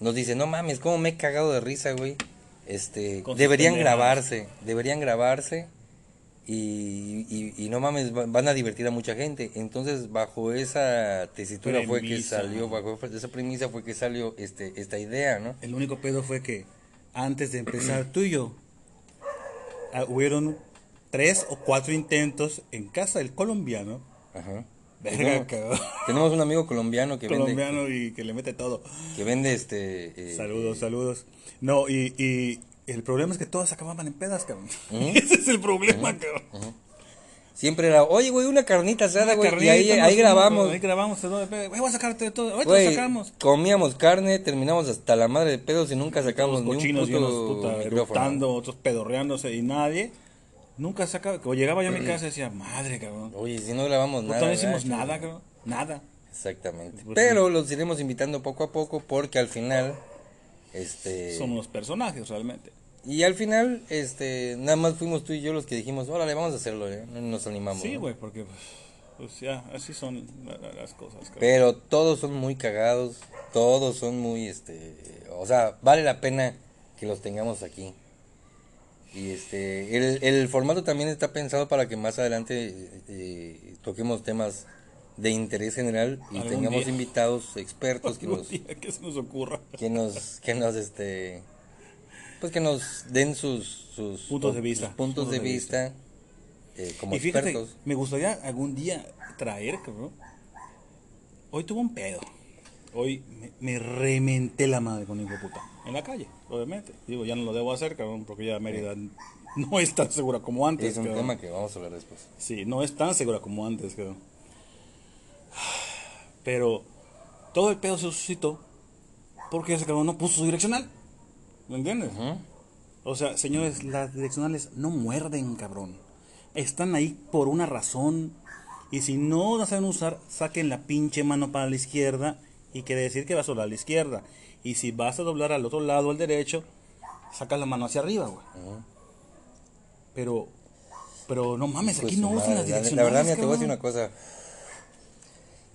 nos dice, no mames, cómo me he cagado de risa, güey. Este, deberían grabarse, deberían grabarse y, y, y no mames, va- van a divertir a mucha gente. Entonces, bajo esa tesitura fue que salió, bajo esa premisa fue que salió este esta idea, ¿no? El único pedo fue que antes de empezar tú y yo, ah, hubieron tres o cuatro intentos en casa del colombiano. Ajá. Verga, Tenemos, cabrón. tenemos un amigo colombiano que colombiano y que le mete todo. vende, que vende este eh, Saludos, saludos. No, y, y el problema es que todos acababan en pedas, cabrón. [LAUGHS] Ese es el problema, cabrón. Siempre era, oye, güey, una carnita asada, güey. Y ahí, ahí grabamos. Ahí grabamos, todo de pedo. Güey, voy a sacarte de todo. Ahorita Güey, sacamos. comíamos carne, terminamos hasta la madre de pedos y nunca sacamos Los ni un cochinos y puto puta eructando, otros pedorreándose y nadie. Nunca sacaba. Cuando llegaba yo a mi casa decía, madre, cabrón. Oye, si no grabamos Puta, nada. no hicimos nada, cabrón. Nada. Exactamente. Pues Pero los iremos invitando poco a poco porque al final, este... Somos los personajes realmente. Y al final, este, nada más fuimos tú y yo los que dijimos, órale, vamos a hacerlo, ¿eh? Nos animamos. Sí, ¿no? güey, porque pues, pues, ya, así son la- la- las cosas. cabrón. Pero todos son muy cagados, todos son muy, este, o sea, vale la pena que los tengamos aquí. Y este, el, el formato también está pensado para que más adelante eh, toquemos temas de interés general y tengamos día. invitados expertos que nos, que se nos ocurra. que nos, que nos, este, pues que nos den sus, sus Puntos de vista. sus puntos de vista, eh, como Y fíjate, expertos. me gustaría algún día traer, cabrón. Hoy tuve un pedo. Hoy me, me rementé la madre con hijo de puta. En la calle, obviamente. Digo, ya no lo debo hacer, cabrón, porque ya Mérida no es tan segura como antes. Es un cabrón. tema que vamos a hablar después. Sí, no es tan segura como antes, cabrón. Pero todo el pedo se suscitó porque ese cabrón no puso su direccional. ¿Me entiendes? O sea, señores, las direccionales no muerden, cabrón. Están ahí por una razón. Y si no la saben usar, saquen la pinche mano para la izquierda y quiere decir que vas a doblar a la izquierda. Y si vas a doblar al otro lado, al derecho, sacas la mano hacia arriba, güey. Pero, pero no mames, Pues aquí no usan las la- direccionales. La verdad, mira, te voy a decir una cosa.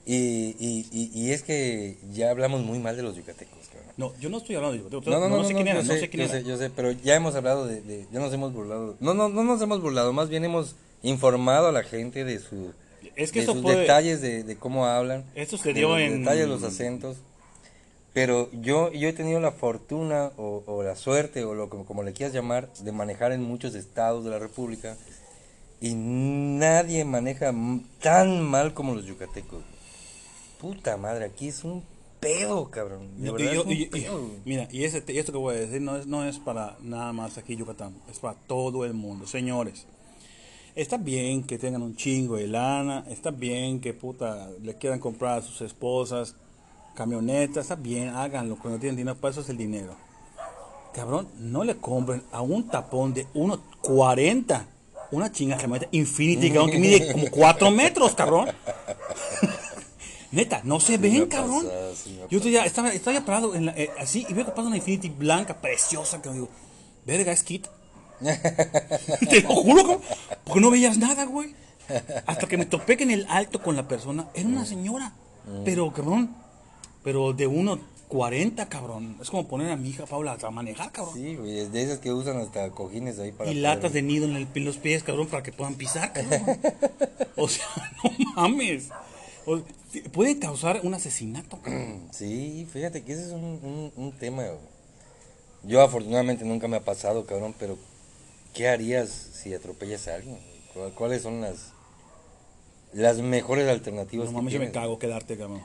Y, y, y, y es que ya hablamos muy mal de los yucatecos, cabrón. No, yo no estoy hablando de yo, No, no, no, sé no, quién yo era, no sé, sé quién yo era. sé, yo sé, pero ya hemos hablado de, de- ya nos hemos burlado. No, no, no nos hemos burlado, más bien hemos informado a la gente de su Es que de eso sus puede- detalles de, de cómo hablan. Esto se de dio los en- detalles, los acentos. Pero yo, yo he tenido la fortuna o, o la suerte o lo como, como le quieras llamar de manejar en muchos estados de la República y nadie maneja tan mal como los yucatecos. Puta madre, aquí es un pedo, cabrón. De verdad y- es un y- y- pedo. mira, y, ese, y esto que voy a decir no es, no es para nada más aquí Yucatán, es para todo el mundo. Señores, está bien que tengan un chingo de lana, está bien que puta le quieran comprar a sus esposas camionetas, está bien, háganlo, cuando tienen dinero, para eso es el dinero. Cabrón, no le compren a un tapón de 1.40 una chinga camioneta Infinity, cabrón, que mide como 4 metros, cabrón. Neta, no se me ven, cabrón. me Yo estoy ya, estaba, estaba ya parado en la- eh, así y veo que pasa una Infinity blanca, preciosa, que digo, verga, es Kit. [LAUGHS] [LAUGHS] Te lo juro, cabrón, porque no veías nada, güey. Hasta que me topé que en el alto con la persona, era una señora, pero cabrón, pero de 1.40, cabrón. Es como poner a mi hija Paula a manejar, cabrón. Sí, güey, es de esas que usan hasta cojines ahí para y latas de nido en, el- en los pies, cabrón, para que puedan pisar, cabrón. [LAUGHS] O sea, no mames. O- puede causar un asesinato, cabrón. Sí, fíjate que ese es un, un, un tema. Yo afortunadamente nunca me ha pasado, cabrón, pero ¿qué harías si atropellas a alguien? ¿Cuáles son las las mejores alternativas No que mames, yo me cago quedarte, cabrón.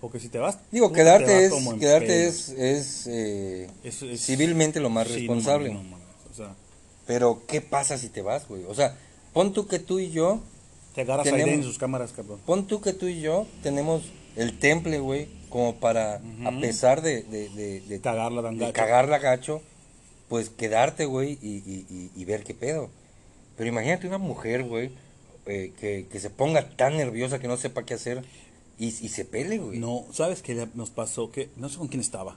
Porque si te vas. Digo, te quedarte vas es quedarte es, es, eh, Es- es- civilmente lo más Sí, no responsable. mames, no mames, o sea, Pero ¿qué pasa si te vas, güey? O sea, pon tú que tú y yo te agarras a Tenemos- Aiden en sus cámaras, cabrón. Pon tú que tú y yo tenemos el temple, güey, como para, a pesar de, de, de, de- Cagarla de gacho. cagarla gacho, pues quedarte, güey, y, y, y, y ver qué pedo. Pero imagínate una mujer, güey, eh, que, que se ponga tan nerviosa que no sepa qué hacer y, y se pele, güey. No, ¿sabes qué nos pasó? Que no sé con quién estaba.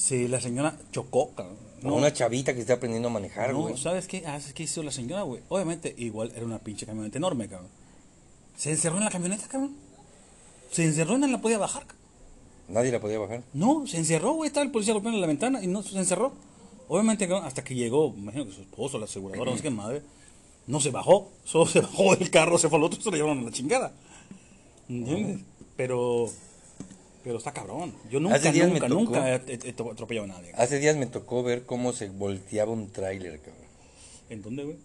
Si la señora chocó, cabrón. No, una chavita que está aprendiendo a manejar, no, güey. ¿sabes qué? Ah, ¿Qué hizo la señora, güey? Obviamente, igual era una pinche camioneta enorme, cabrón. Se encerró en la camioneta, cabrón. Se encerró y no la podía bajar, cabrón. Nadie la podía bajar. No, se encerró, güey. Estaba el policía golpeando la ventana y no se encerró. Obviamente, cabrón, hasta que llegó, imagino que su esposo, la aseguradora, no sé qué madre, No se bajó, solo se [LAUGHS] bajó del carro, se fue al otro, se lo llevaron a la chingada. ¿Entiendes? Pero, pero está cabrón. Yo nunca, Hace días me nunca, tocó. nunca he, he- he atropellado a nadie. Hace días me tocó ver cómo se volteaba un tráiler, cabrón. ¿En dónde, güey?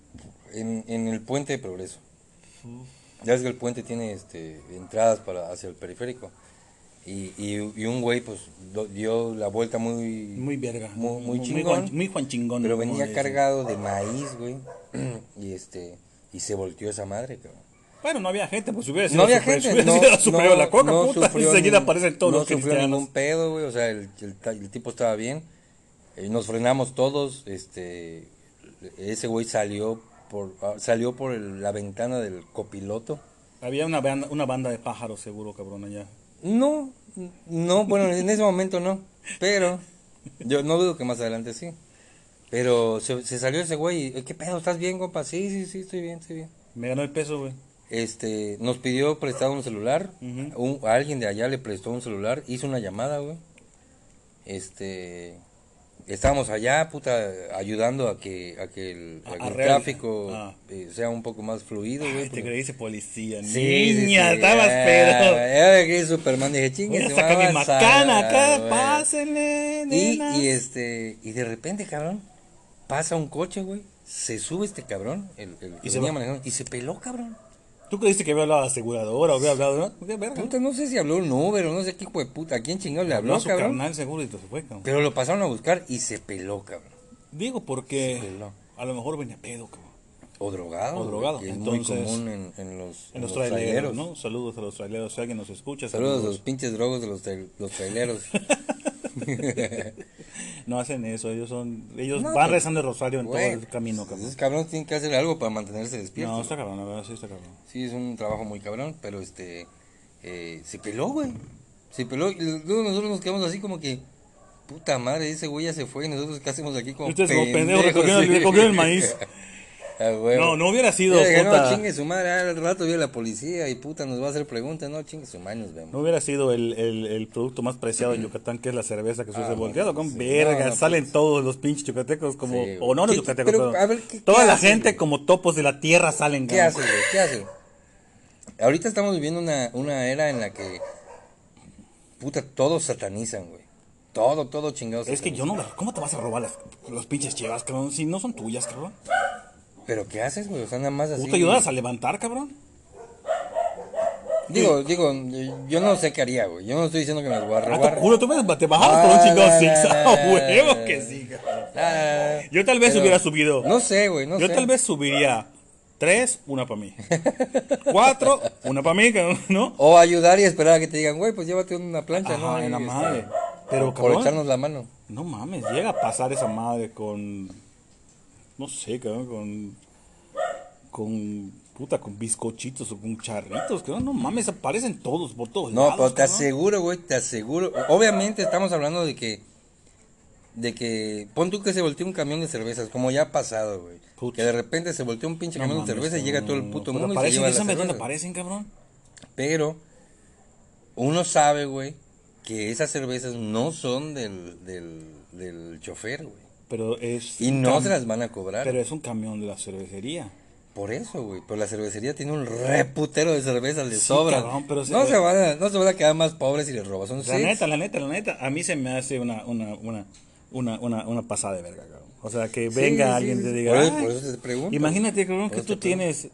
En, en el puente de Progreso. Ya ves que el puente tiene este, entradas para hacia el periférico. Y, y, y un güey, pues, do- dio la vuelta muy... Muy verga. Muy, muy Muy chingón. Juan- muy Juan chingón, Pero venía cargado de maíz, güey. [CLEARS THROAT] y este... Y se volteó esa madre, cabrón. Bueno, no había gente, pues si hubiera sido No había super- gente, hubiera no, sido superior no, la coca, no puta, [LAUGHS] enseguida aparecen todos no los sufrió cristianos. ningún pedo, güey, o sea, el, el el tipo estaba bien. Eh, nos frenamos todos, este, ese güey salió por, ah, salió por el- la ventana del copiloto. Había una banda, una banda de pájaros seguro, cabrón, allá. No, no, bueno, en ese momento no, pero yo no dudo que más adelante sí. Pero se, se salió ese güey, y, ¿qué pedo? ¿Estás bien, compa? Sí, sí, sí, estoy bien, estoy bien. Me ganó el peso, güey. Este, nos pidió prestado un celular. Un, alguien de allá le prestó un celular. Hizo una llamada, güey. Este, estábamos allá, puta, ayudando a que, a que el, a que el tráfico Ah. eh, sea un poco más fluido, güey. Te creíste policía, Sí, sí, niña, sí, estabas ya, pedo. Ya creí Superman, dije, chingue. A sacar mi macana acá, güey". pásenle, Y, nenas. y este, y de repente, cabrón, pasa un coche, güey. Se sube este cabrón, el, el que Y se manejando, y se peló, cabrón. ¿Tú creíste que había hablado de aseguradora o había hablado, no? ¿Qué verga? Puta, no sé si habló un Uber o no sé qué hijo de puta. ¿A quién chingado le Habló habló, a su cabrón? carnal seguro y todo se fue, cabrón. Pero lo pasaron a buscar y se peló, cabrón. Digo porque Se peló. a lo mejor venía pedo, cabrón. O drogado. O drogado, Que es entonces, muy común en, en los, En los traileros, ¿no? Saludos a los traileros, si alguien nos escucha. Saludos a los pinches drogos de los, trail- los traileros. [LAUGHS] [LAUGHS] [LAUGHS] No hacen eso, ellos son, ellos No, van pues, rezando el rosario en todo el camino, pues, cabrón. Esos cabrones tienen que hacer algo para mantenerse despiertos. No, está cabrón, la verdad, sí está cabrón. Sí, es un trabajo muy cabrón, pero este. eh, se peló, güey. Se peló. Y luego nosotros nos quedamos así como que. Puta madre, ese güey ya se fue y nosotros qué hacemos aquí como Ustedes como pendejos recogieron recogieron el maíz. [LAUGHS] Ah. No, no hubiera sido, puta. No, chingue su madre, al rato viene la policía y puta nos va a hacer preguntas. No, chingue su madre, nos vemos. No hubiera sido el, el, el producto más preciado de Yucatán, que es la cerveza que se usa Ah, volteado, con sí. verga, No, no, salen pues. todos los pinches yucatecos como, Sí, o no los ¿Qué- yucatecos, pero, pero a ver, ¿qué- toda qué la gente güey? como topos de la tierra salen, ¿Qué hace, güey? ¿Qué hace? Ahorita estamos viviendo una, una era en la que. Puta, todos satanizan, güey. Todo, todo chingados. Es que yo no, ¿cómo te vas a robar las, los pinches chivas, cabrón? Si no son tuyas, cabrón. ¿Pero qué haces, güey? O sea, nada más así. ¿Tú te ayudas a levantar, cabrón? Digo, digo, yo no sé qué haría, güey. Yo no estoy diciendo que me las voy a Ah, robar. juro, tú me, te bajabas por un Ah, chingado six. [LAUGHS] no, ¡A no, huevo que sí, cabrón! Yo tal vez hubiera subido. No sé, güey, no Yo sé. tal vez subiría tres, una para mí. Cuatro, una para mí, ¿no? O ayudar y esperar a que te digan, güey, pues llévate una plancha, ¿no? En la este, madre. Pero, Por cabrón, echarnos la mano. no mames, llega a pasar esa madre con. No sé, cabrón, con. Con. Puta, con bizcochitos o con charritos, cabrón. No mames, aparecen todos por todos No, lados. pero te cabrón. aseguro, güey, te aseguro. Obviamente estamos hablando de que. De que. Pon tú que se volteó un camión de cervezas, como ya ha pasado, güey. Que de repente se volteó un pinche No camión de cerveza y llega todo el puto mundo y se lleva ¿ya la sabes dónde aparecen, cabrón? Pero uno sabe, güey, que esas cervezas no son del, del, del chofer, güey. Pero es. Y no se las van a cobrar. Pero es un camión de la cervecería. Por eso, güey. Pero la cervecería tiene un reputero de cervezas, le Sí, sobra. cabrón, pero se- no, se van a, no se van a quedar más pobres si les robas. Son La neta, la neta, la neta, a mí se me hace una, una, una, una, una, una pasada de verga, cabrón. O sea, que Sí, venga sí, alguien y sí, te sí. diga, Por eso- "Ay, por eso te pregunto. imagínate, cabrón, que tú tienes,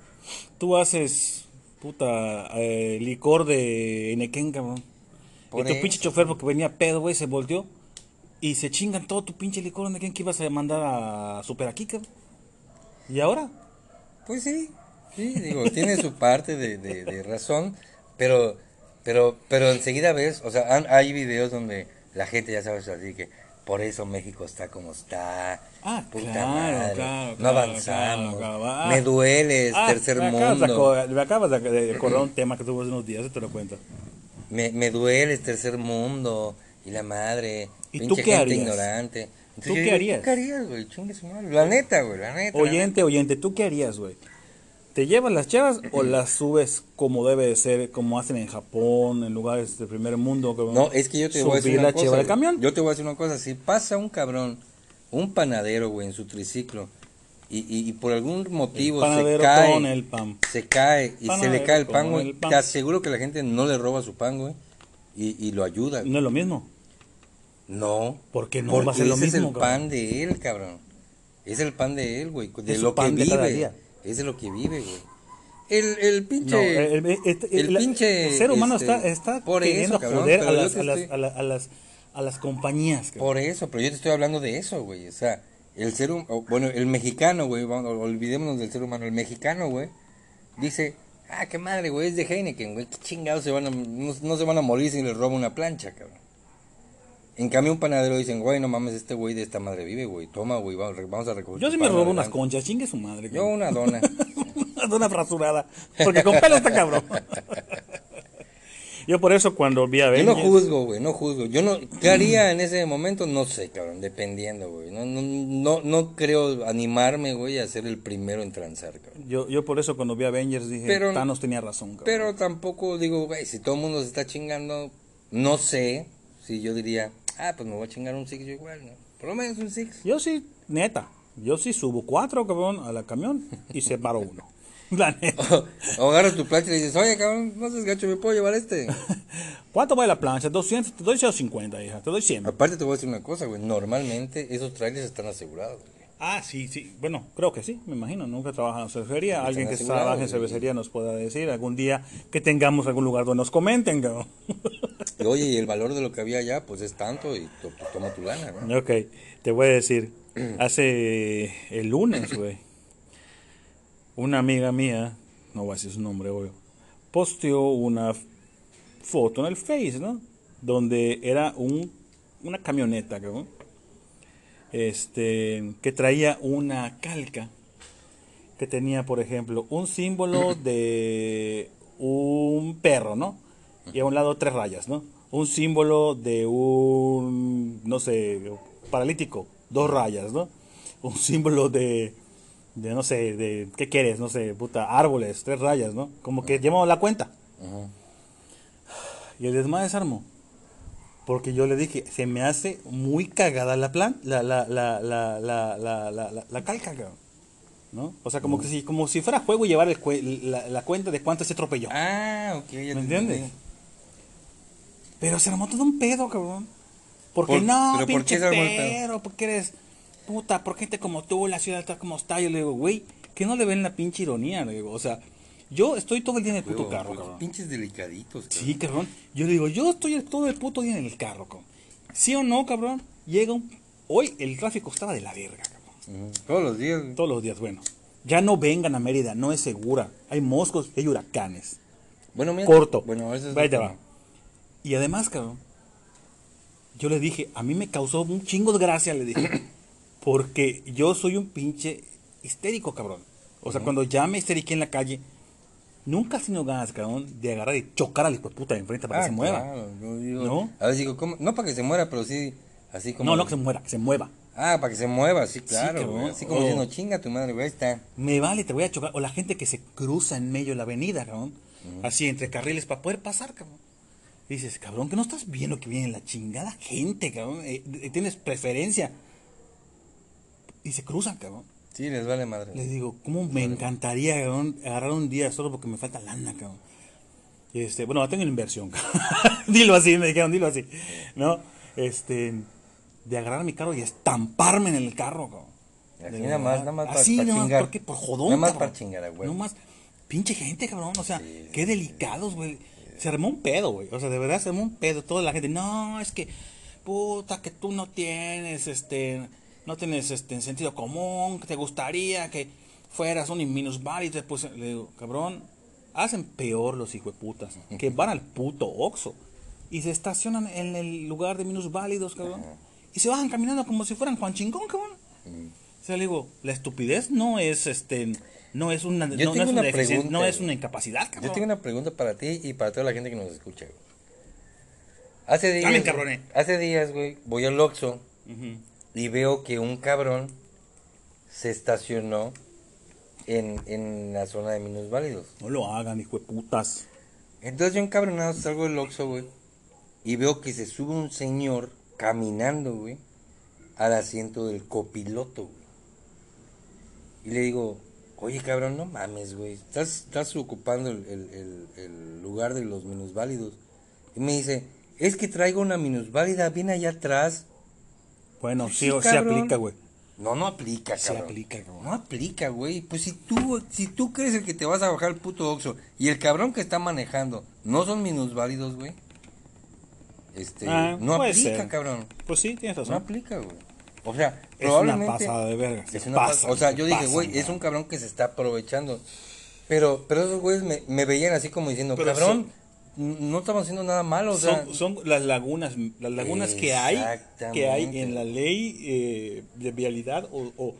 tú haces, puta, eh, licor de Enequén, cabrón. Por y tu eso. pinche chofer, porque venía pedo, güey, se volteó. Y se chingan todo tu pinche licor de Enequén que ibas a mandar a Super aquí, cabrón. ¿Y ahora? Pues sí, sí, digo, tiene su parte de, de, de razón, pero, pero, pero enseguida ves, o sea, han- hay videos donde la gente ya sabes así que por eso México está como está. Ah, puta claro, madre, claro, no avanzamos, claro. Ah. me duele, es Ah, tercer me acabas de mundo, me acabas de, acordar un tema que tuvo hace unos días, te lo cuento. me, me duele, es tercer mundo, y la madre, ¿Y tú pinche qué gente harías? ignorante. ¿Tú yo qué harías? ¿Tú qué harías, güey? Chingue su madre. La neta, güey, la neta. la Oyente, oyente, ¿tú qué harías, güey? ¿Te llevas las chavas o [CLEARS THROAT] las subes como debe de ser, como hacen en Japón, en lugares del primer mundo? cabrón? No, es que yo te voy a decir una la cosa. güey. camión. Yo te voy a decir una cosa. Si pasa un cabrón, un panadero, güey, en su triciclo, y, y, y por algún motivo se panadero cae, con el pan. se cae y se le Panadero cae el pan, güey, te aseguro que la gente no le roba su pan, güey, y, y lo ayuda. No es lo mismo. No. ¿Por qué no Porque va a ser lo ese es mismo, el cabrón? pan de él, cabrón. Es el pan de él, güey. De Es lo que vive. Es de lo que vive, güey. El, el pinche. No, el, el- este- el pinche, el ser humano este, está, está por queriendo eso, cabrón, joder a las, a, las, a, la- a las, a las compañías. cabrón. Por eso, pero yo te estoy hablando de eso, güey. O sea, el ser humano. Bueno, el mexicano, güey. Olvidémonos del ser humano. El mexicano, güey. Dice. Ah, qué madre, güey. Es de Heineken, güey. Qué chingados se van a. No, no se van a morir si les roba una plancha, cabrón. En cambio, un panadero dicen, güey, no mames, este güey de esta madre vive, güey. Toma, güey, vamos, a recoger. Yo sí me robo unas adelante". conchas, chingue su madre. Yo cabrón. una dona. [LAUGHS] Una dona frasurada. Porque con pelo está cabrón. Yo por eso cuando vi a Yo ver. no juzgo, güey, no juzgo. Yo no, ¿qué haría en ese momento? No sé, cabrón, dependiendo, güey. No, no, no, no creo animarme, güey, a ser el primero en transar, cabrón. Yo, yo por eso cuando vi Avengers dije, Pero- Thanos tenía razón. cabrón. Pero tampoco digo, güey, si todo el mundo se está chingando, no sé si yo diría, ah, pues me voy a chingar un six yo igual, ¿no? Por lo menos un six. Yo sí, neta, yo sí subo cuatro, cabrón, a la camión y separo uno. [LAUGHS] La neta. O agarras tu plancha y le dices, oye, cabrón, no seas gacho, ¿me puedo llevar este? [LAUGHS] ¿Cuánto vale la plancha? 200, te doy 150, hija, te doy 100. Aparte te voy a decir una cosa, güey, normalmente esos trailers están asegurados, güey. Ah, sí, sí. Bueno, creo que sí, me imagino. Nunca trabaja en cervecería. Alguien que trabaje en cervecería nos pueda decir algún día que tengamos algún lugar donde nos comenten, cabrón. Y, oye, y el valor de lo que había allá, pues es tanto y to- to- toma tu lana, ¿no? Ok, te voy a decir. [CLEARS THROAT] Hace el lunes, güey, una amiga mía, no voy a decir su nombre, obvio, posteó una foto en el Face, ¿no? Donde era un, una camioneta, cabrón, este, que traía una calca que tenía, por ejemplo, un símbolo [CLEARS THROAT] de un perro, ¿no? Y a un lado tres rayas, ¿no? Un símbolo de un, no sé, paralítico, dos rayas, ¿no? Un [LAUGHS] símbolo de, de no sé, de, ¿qué quieres? No sé, puta, árboles, tres rayas, ¿no? Como que llevamos la cuenta. Y el desmadre se armó. Porque yo le dije, se me hace muy cagada la plan, la, la, la, la, la, la, la, la- calca, cabrón. ¿No? O sea, como que si, como si fuera juego llevar el la, la cuenta de cuánto se atropelló. Ah, ok, ya ¿Me entiendes? entendí. Pero se armó todo un pedo, cabrón. Porque Por- no, pero ¿por pinche qué se armó el pedo? pero, porque eres puta, por gente como tú, la ciudad está como está. Yo le digo, güey, que no le ven la pinche ironía, le digo, o sea, yo estoy todo el día en el puto Huevo, carro, pues, cabrón. Pinches delicaditos, cabrón. Sí, cabrón. Yo le digo, yo estoy todo el puto día en el carro, cabrón. ¿Sí o no, cabrón? Llega un... Hoy el tráfico estaba de la verga, cabrón. Ujú. Todos los días. güey. Todos los días, bueno. Ya no vengan a Mérida, no es segura. Hay moscos y hay huracanes. Bueno, mira. Corto. Bueno, eso es. Ahí te otro. va. Y además, cabrón, yo le dije, a mí me causó un chingo de gracia, le dije, [COUGHS] porque yo soy un pinche histérico, cabrón. O sea, cuando ya me histeriqué en la calle, nunca he tenido ganas, cabrón, de agarrar y chocar al hijo de puta de enfrente para Ah, que se mueva. claro, yo digo- ¿No? A ver, digo, ¿cómo? No para que se muera, pero sí. Así como. No, no que se muera, que se mueva. Ah, para que se mueva, sí, claro. cabrón. güey. Así como diciendo, chinga tu madre, güey, está. Me vale, te voy a chocar. O la gente que se cruza en medio de la avenida, cabrón. Así, entre carriles para poder pasar, cabrón. Y dices, cabrón, que no estás viendo que viene la chingada gente, cabrón. Eh, eh, tienes preferencia. Y se cruzan, cabrón. Sí, les vale madre. Les digo, ¿cómo me encantaría, agarrar un día solo porque me falta lana, cabrón? Este, bueno, tengo la inversión, [LAUGHS] cabrón. dilo así, me dijeron, dilo así. ¿No? Este, de agarrar mi carro y estamparme en el carro, cabrón. Así De nada más, nada más Así, para, más, chingar. porque por jodón, Nada más cabrón. para chingar, güey. No más, pinche gente, cabrón, o sea, Sí, qué delicados, güey. Se armó un pedo, güey. O sea, de verdad se armó un pedo. Toda la gente, no, es que, puta, que tú no tienes, este, no tienes, este, sentido común, que te gustaría que fueras un minusválido. Después le digo, cabrón, hacen peor los hijueputas, que van al puto Oxxo y se estacionan en el lugar de minusválidos, cabrón. Y se bajan caminando como si fueran Juan Chingón, cabrón. O sea, le digo, la estupidez no es este no es una, no, no es una pregunta, no es una incapacidad, cabrón. Yo tengo una pregunta para ti y para toda la gente que nos escucha, güey. Hace días. Dale. Hace días, güey, voy al Oxxo. Y veo que un cabrón se estacionó en, en la zona de minusválidos. No lo hagan, hijo de putas. Entonces yo encabronado salgo del Oxxo, güey, y veo que se sube un señor caminando, güey, al asiento del copiloto, güey. Y le digo, oye cabrón, no mames, güey, estás, estás ocupando el, el- el- el lugar de los minusválidos. Y me dice, es que traigo una minusválida bien allá atrás. Bueno, sí, sí, o sí aplica, güey. No, no aplica, Sí cabrón. aplica, cabrón. No aplica, güey. Pues si tú, si tú crees el que te vas a bajar el puto Oxxo y el cabrón que está manejando no son minusválidos, güey. Este, Ah, no aplica, ser. cabrón. Pues sí, tienes No razón. aplica, güey. O sea, Es probablemente... una pasada de verga. Es se una pas- pasan, o sea, se yo dije, güey, es un cabrón que se está aprovechando. Pero, pero esos güeyes me, me veían así como diciendo, Pero cabrón, no estamos haciendo nada malo, o sea... son, son las lagunas, las lagunas que hay, que hay en la ley eh, de vialidad o, o,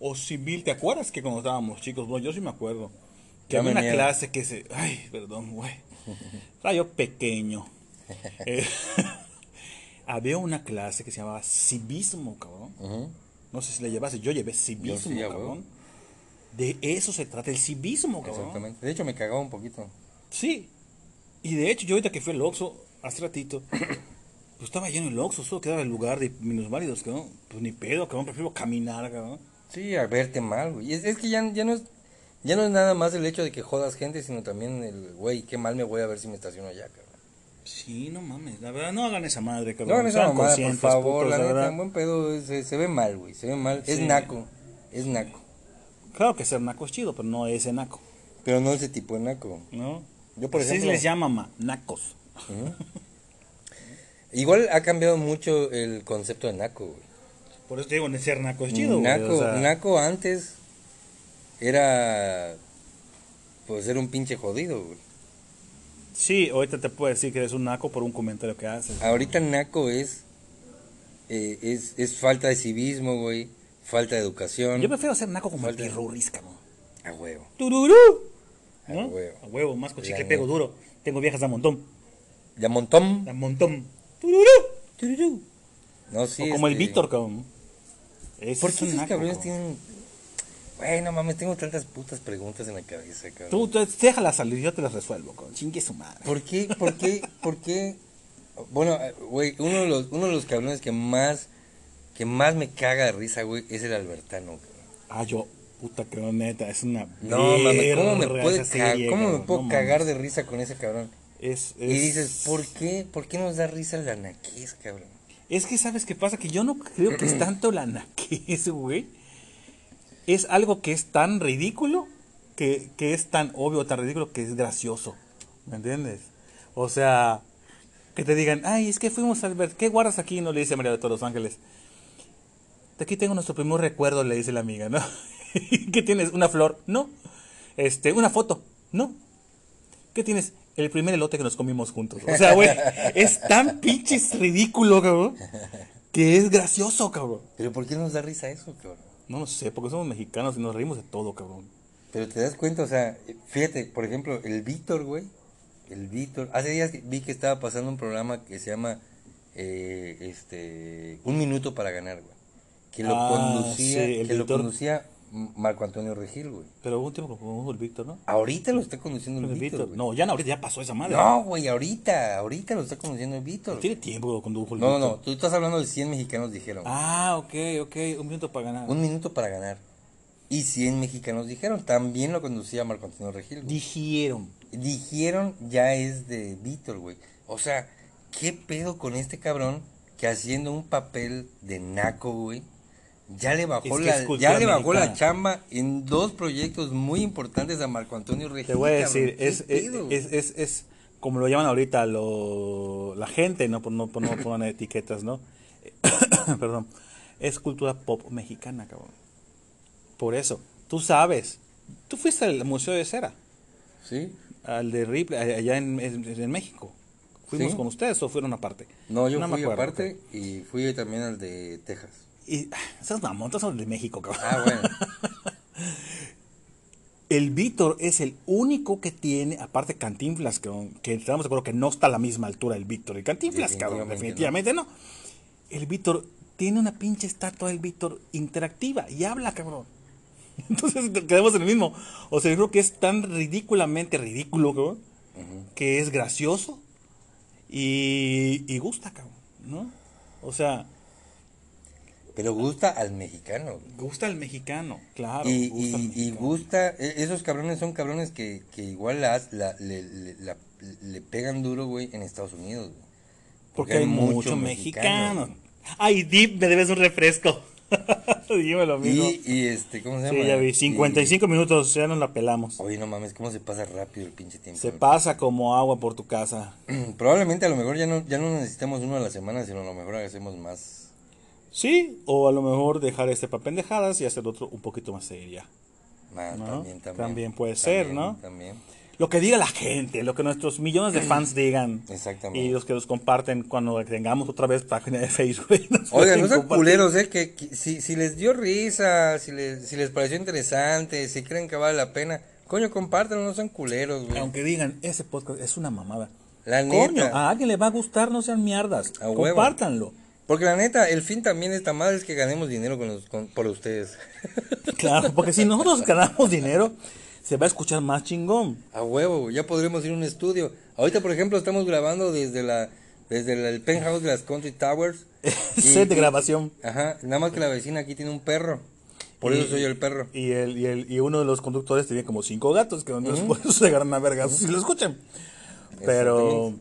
o civil. ¿Te acuerdas que cuando estábamos chicos? Bueno, yo sí me acuerdo. Que había una clase que se... Ay, perdón, güey. Estaba yo pequeño. [LAUGHS] Eh, [LAUGHS] había una clase que se llamaba civismo, cabrón. No sé si la llevaste, yo llevé civismo, sí, a huevo. cabrón. De eso se trata el civismo, cabrón. Exactamente. De hecho, me cagaba un poquito. Sí. Y de hecho, yo ahorita que fui al Oxxo, hace ratito, pues estaba lleno el Oxxo, solo quedaba el lugar de minusválidos, cabrón. Pues ni pedo, cabrón, prefiero caminar, cabrón. Sí, a verte mal, güey. Es, es que ya, ya no es ya no es nada más el hecho de que jodas gente, sino también el, güey, qué mal me voy a ver si me estaciono allá, cabrón. Sí, no mames, la verdad, no hagan esa madre, cabrón. No hagan esa mamada, por favor, putos, la neta, buen pedo, se, se ve mal, güey, se ve mal. Es naco, es naco. Claro que ser naco es chido, pero no ese naco, Pero no ese tipo de naco. ¿no? Yo, por Así ejemplo- les llama, ma, nacos. Igual ha cambiado mucho el concepto de naco, güey. Por eso te digo, ser naco es chido, güey. Naco, o sea, naco antes era, pues, era un pinche jodido, güey. Sí, ahorita te puedo decir que eres un naco por un comentario que haces. Ahorita naco es, eh, es, es falta de civismo, güey, falta de educación. Yo prefiero ser naco como el Falta- pirurris, cabrón. A huevo. ¡Tururú! A ¿No? huevo. A huevo, más con La pego duro. Tengo viejas de a montón. Ya montón. De a montón. ¡Tururú! ¡Tururú! No, sí. o como el este, Víctor, cabrón. Ese ¿Por qué esos cabrones tienen... Güey, no mames, tengo tantas putas preguntas en la cabeza, cabrón. Tú, tú déjala salir, yo te las resuelvo, cabrón. Chingue su madre. ¿Por qué, por qué, por qué? Bueno, güey, uno de los, uno de los cabrones que más, que más me caga de risa, güey, es el Albertano, cabrón. Ah, yo, puta, cabrón, neta, es una. No, mames, ¿cómo me puede serie, cómo puedo no cagar mames. de risa con ese cabrón? Es, Y es- dices, ¿por qué? ¿Por qué nos da risa la naquez, cabrón? Es que, ¿sabes qué pasa? Que yo no creo que es tanto la naquez, güey. Es algo que es tan ridículo, que, que es tan obvio, tan ridículo, que es gracioso. ¿Me entiendes? O sea, que te digan, ay, es que fuimos al ver, ¿qué guardas aquí? No le dice María de todos los Ángeles. De aquí tengo nuestro primer recuerdo, le dice la amiga, ¿no? [LAUGHS] ¿Qué tienes? ¿Una flor? No. Este, una foto? No. ¿Qué tienes? El primer elote que nos comimos juntos. O sea, güey, es tan pinches ridículo, cabrón, que es gracioso, cabrón. Pero ¿por qué nos da risa eso, cabrón? No lo sé, porque somos mexicanos y nos reímos de todo, cabrón. Pero te das cuenta, o sea, fíjate, por ejemplo, el Víctor, güey, el Víctor, hace días vi que estaba pasando un programa que se llama, eh, este, Un Minuto para Ganar, güey, que lo Ah, conducía, sí, el que lo conducía Marco Antonio Regil, güey. Pero hubo un tiempo como el Víctor, ¿no? Ahorita lo está conduciendo el El Víctor, Víctor. No, ya no, ahorita ya pasó esa madre. No, güey, ahorita, ahorita lo está conduciendo el Víctor. Tiene tiempo que lo condujo el No, no, Víctor. no, tú estás hablando de 100 mexicanos dijeron. Ah, ok, ok, un minuto para ganar. Un minuto para ganar. Y 100 mexicanos dijeron, también lo conducía Marco Antonio Regil. güey. Dijeron. Dijeron ya es de Víctor, güey. O sea, ¿qué pedo con este cabrón que haciendo un papel de naco, güey? Ya le bajó Es que la, ya le bajó la chamba en dos proyectos muy importantes a Marco Antonio Regil. Te voy a decir, ¿Qué es, es, es, es, es como lo llaman ahorita lo, la gente, no por no, por no [COUGHS] poner etiquetas, ¿no? [COUGHS] Perdón. Es cultura pop mexicana, cabrón. Por eso, tú sabes. Tú fuiste al Museo de Cera, ¿Sí? al de Ripley, allá en, en- en México. ¿Fuimos Sí. con ustedes o fueron aparte? No, yo me fui aparte y fui también al de Texas. Y [SIGHS] esas mamontas son de México, cabrón. Ah, bueno. [LAUGHS] El Víctor es el único que tiene, aparte Cantinflas, que, que estamos de acuerdo que no está a la misma altura el Víctor y Cantinflas, cabrón, Definitivamente no. El Víctor tiene una pinche estatua del Víctor interactiva y habla, cabrón. [LAUGHS] Entonces quedamos en el mismo. O sea, yo creo que es tan ridículamente ridículo, cabrón, que es gracioso y, y gusta, cabrón, ¿no? O sea, pero gusta al mexicano. Gusta el mexicano, claro. Y, gusta al y, y gusta, e- esos cabrones son cabrones que, que igual la, la- le, le- la- le pegan duro, güey, en Estados Unidos. güey. Porque hay mucho mexicano. Ay, Deep, me debes un refresco. [LAUGHS] Dime lo mismo. Y, y este, ¿cómo se llama? sí, ya vi. Y- 55 minutos, ya nos la pelamos. Oye, no mames, cómo se pasa rápido el pinche tiempo. Se pasa como agua por tu casa. [CLEARS THROAT] Probablemente a lo mejor ya no, ya no necesitamos uno a la semana, sino a lo mejor hacemos más. Sí, o a lo mejor dejar este para pendejadas y hacer otro un poquito más seria. Ah, ¿No? también, también. También puede ser, ¿no? También. Lo que diga la gente, lo que nuestros millones de fans [CLEARS THROAT] digan. Exactamente. Y los que los comparten cuando tengamos otra vez página de Facebook. [LAUGHS] Oigan, no sean culeros, ¿eh? Que, que si, si les dio risa, si les, si les pareció interesante, si creen que vale la pena, coño, compártanlo, no sean culeros, güey. Aunque digan, ese podcast es una mamada. La Coño, neta. a alguien le va a gustar, no sean mierdas. A huevo. Porque la neta, el fin también está mal, es que ganemos dinero con los, con- por ustedes. [LAUGHS] Claro, porque si nosotros ganamos dinero, se va a escuchar más chingón. A huevo, ya podremos ir a un estudio. Ahorita, por ejemplo, estamos grabando desde la desde la- el penthouse de las Country Towers. [LAUGHS] Y- Set de y- grabación. Ajá, nada más que la vecina aquí tiene un perro. Por Y- eso soy yo el perro. Y, el, y, el, y uno de los conductores tenía como cinco gatos que después [LAUGHS] se agarran a vergas si lo escuchan. Pero.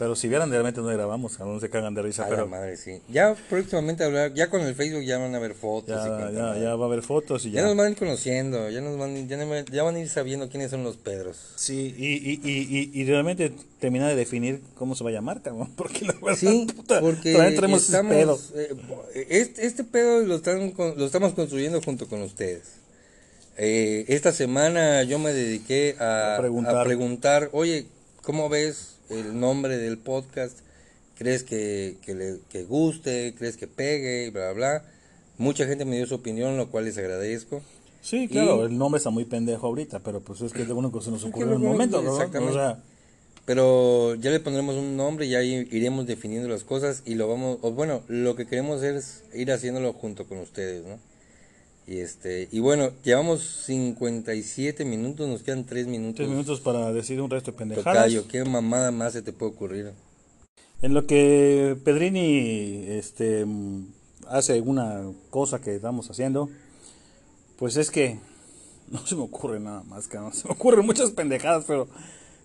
Pero si vieran, realmente no grabamos, no se cagan de risa. A pero la madre, sí. Ya próximamente hablar, ya con el Facebook ya van a ver fotos. y ya, cuanta ya, ya va a haber fotos y Ya ya. nos van a ir conociendo, ya nos van, ya, ya van a ir sabiendo quiénes son los Pedros. Sí, y, y, y, y, y realmente terminar de definir cómo se va a llamar, cabrón. [LAUGHS] Porque la verdad, Sí, puta, porque tenemos ese estamos, pedo. eh, este, este pedo lo, están, lo estamos construyendo junto con ustedes. Eh, esta semana yo me dediqué a, A preguntar. a preguntar, oye, ¿cómo ves el nombre del podcast? ¿Crees que, que le que guste? ¿Crees que pegue? Y bla, bla, bla. Mucha gente me dio su opinión, lo cual les agradezco. Sí, claro, y- el nombre está muy pendejo ahorita, pero pues es que es de uno que se nos ocurrió en el momento, ¿no? exactamente. O sea, Pero ya le pondremos un nombre, ya iremos definiendo las cosas y lo vamos, o bueno, lo que queremos es ir haciéndolo junto con ustedes, ¿no? Y este, y bueno, llevamos 57 minutos, nos quedan 3 minutos. tres minutos para decir un resto de pendejadas. Tocayo, ¿qué mamada más se te puede ocurrir? En lo que Pedrini este, hace alguna cosa que estamos haciendo, pues es que [LAUGHS] no se me ocurre nada más, cabrón. Se me ocurren muchas pendejadas, pero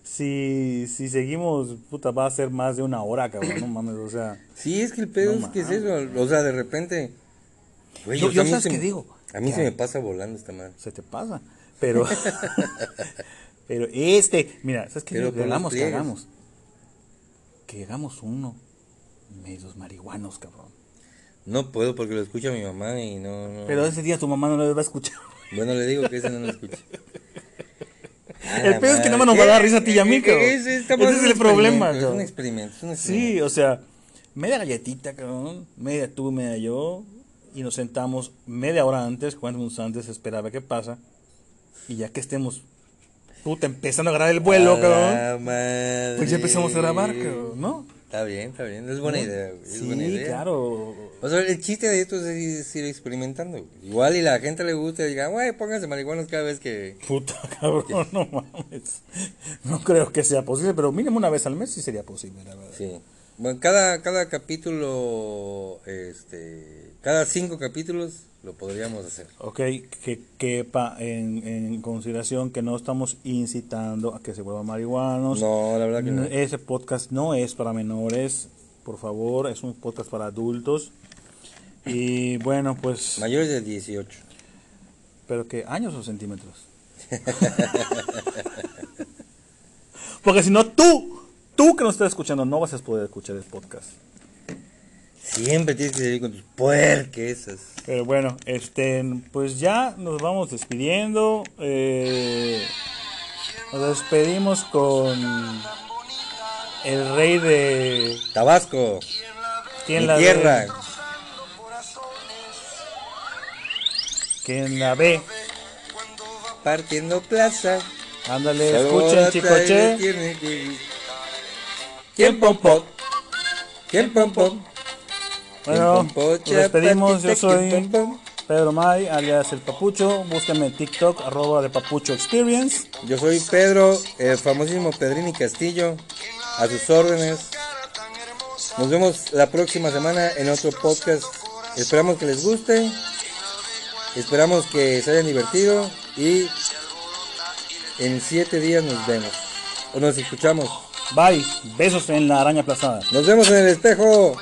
si, si seguimos, puta, va a ser más de una hora, cabrón. No mames, o sea. Sí, es que el pedo No es que es eso, o sea, de repente... güey, Yo- yo sabes qué me- digo, A mí que se me pasa volando esta madre. se te pasa. Pero, [LAUGHS] pero este, mira, ¿sabes qué? Hagamos que hagamos. Que hagamos uno. Medios marihuanos, cabrón. No puedo porque lo escucha mi mamá y no... no- Pero ese día tu mamá no lo va a escuchar. Bueno, le digo que ese no lo [LAUGHS] escuche. El pedo es que nada más nos va a dar risa a ti y a mí, cabrón. Ese, Ese es el problema, Es un cabrón. experimento, es un Sí, experimento. o sea, media galletita, cabrón. Media tú, media yo. Y nos sentamos media hora antes, cuatro minutos antes, esperaba qué pasa. Y ya que estemos, puta, empezando a grabar el vuelo, cabrón. Pues ya empezamos a grabar, cabrón, ¿no? Está bien, está bien. Es buena idea, güey. Es buena Sí, idea. claro. O sea, el chiste de esto es ir, es ir experimentando. güey. Igual y la gente le gusta y diga, güey, pónganse marihuanos cada vez que. Puta, [LAUGHS] cabrón, no mames. No creo que sea posible, pero mínimo una vez al mes sí sería posible, la verdad. Sí. Bueno, cada, cada capítulo, este. Cada cinco capítulos lo podríamos hacer. Ok, que quepa en, en consideración que no estamos incitando a que se vuelvan marihuanos. No, la verdad que no. Ese podcast no es para menores, por favor, es un podcast para adultos. Y bueno, pues, Mayores de 18. pero que años o centímetros. [LAUGHS] Porque si no, tú, tú que nos estás escuchando, no vas a poder escuchar el podcast. Siempre tienes que seguir con tus puerquesas. Pero bueno, este, pues ya nos vamos despidiendo. eh, nos despedimos con el rey de Tabasco, ¿Quién la tierra. ve? ¿Quién la ve? Partiendo plaza. Ándale, escuchen, chicoche. ¿Quién pompó? ¿Quién pompó? Bueno, nos despedimos. Yo soy. Pedro May, alias El Papucho. Búsquenme en TikTok, arroba de Papucho Experience. Yo soy Pedro, el famosísimo Pedrini Castillo, a sus órdenes. Nos vemos la próxima semana en otro podcast Esperamos que les guste. Esperamos que se hayan divertido. Y en siete días nos vemos. O nos escuchamos. Bye. Besos en la araña aplazada. Nos vemos en el espejo.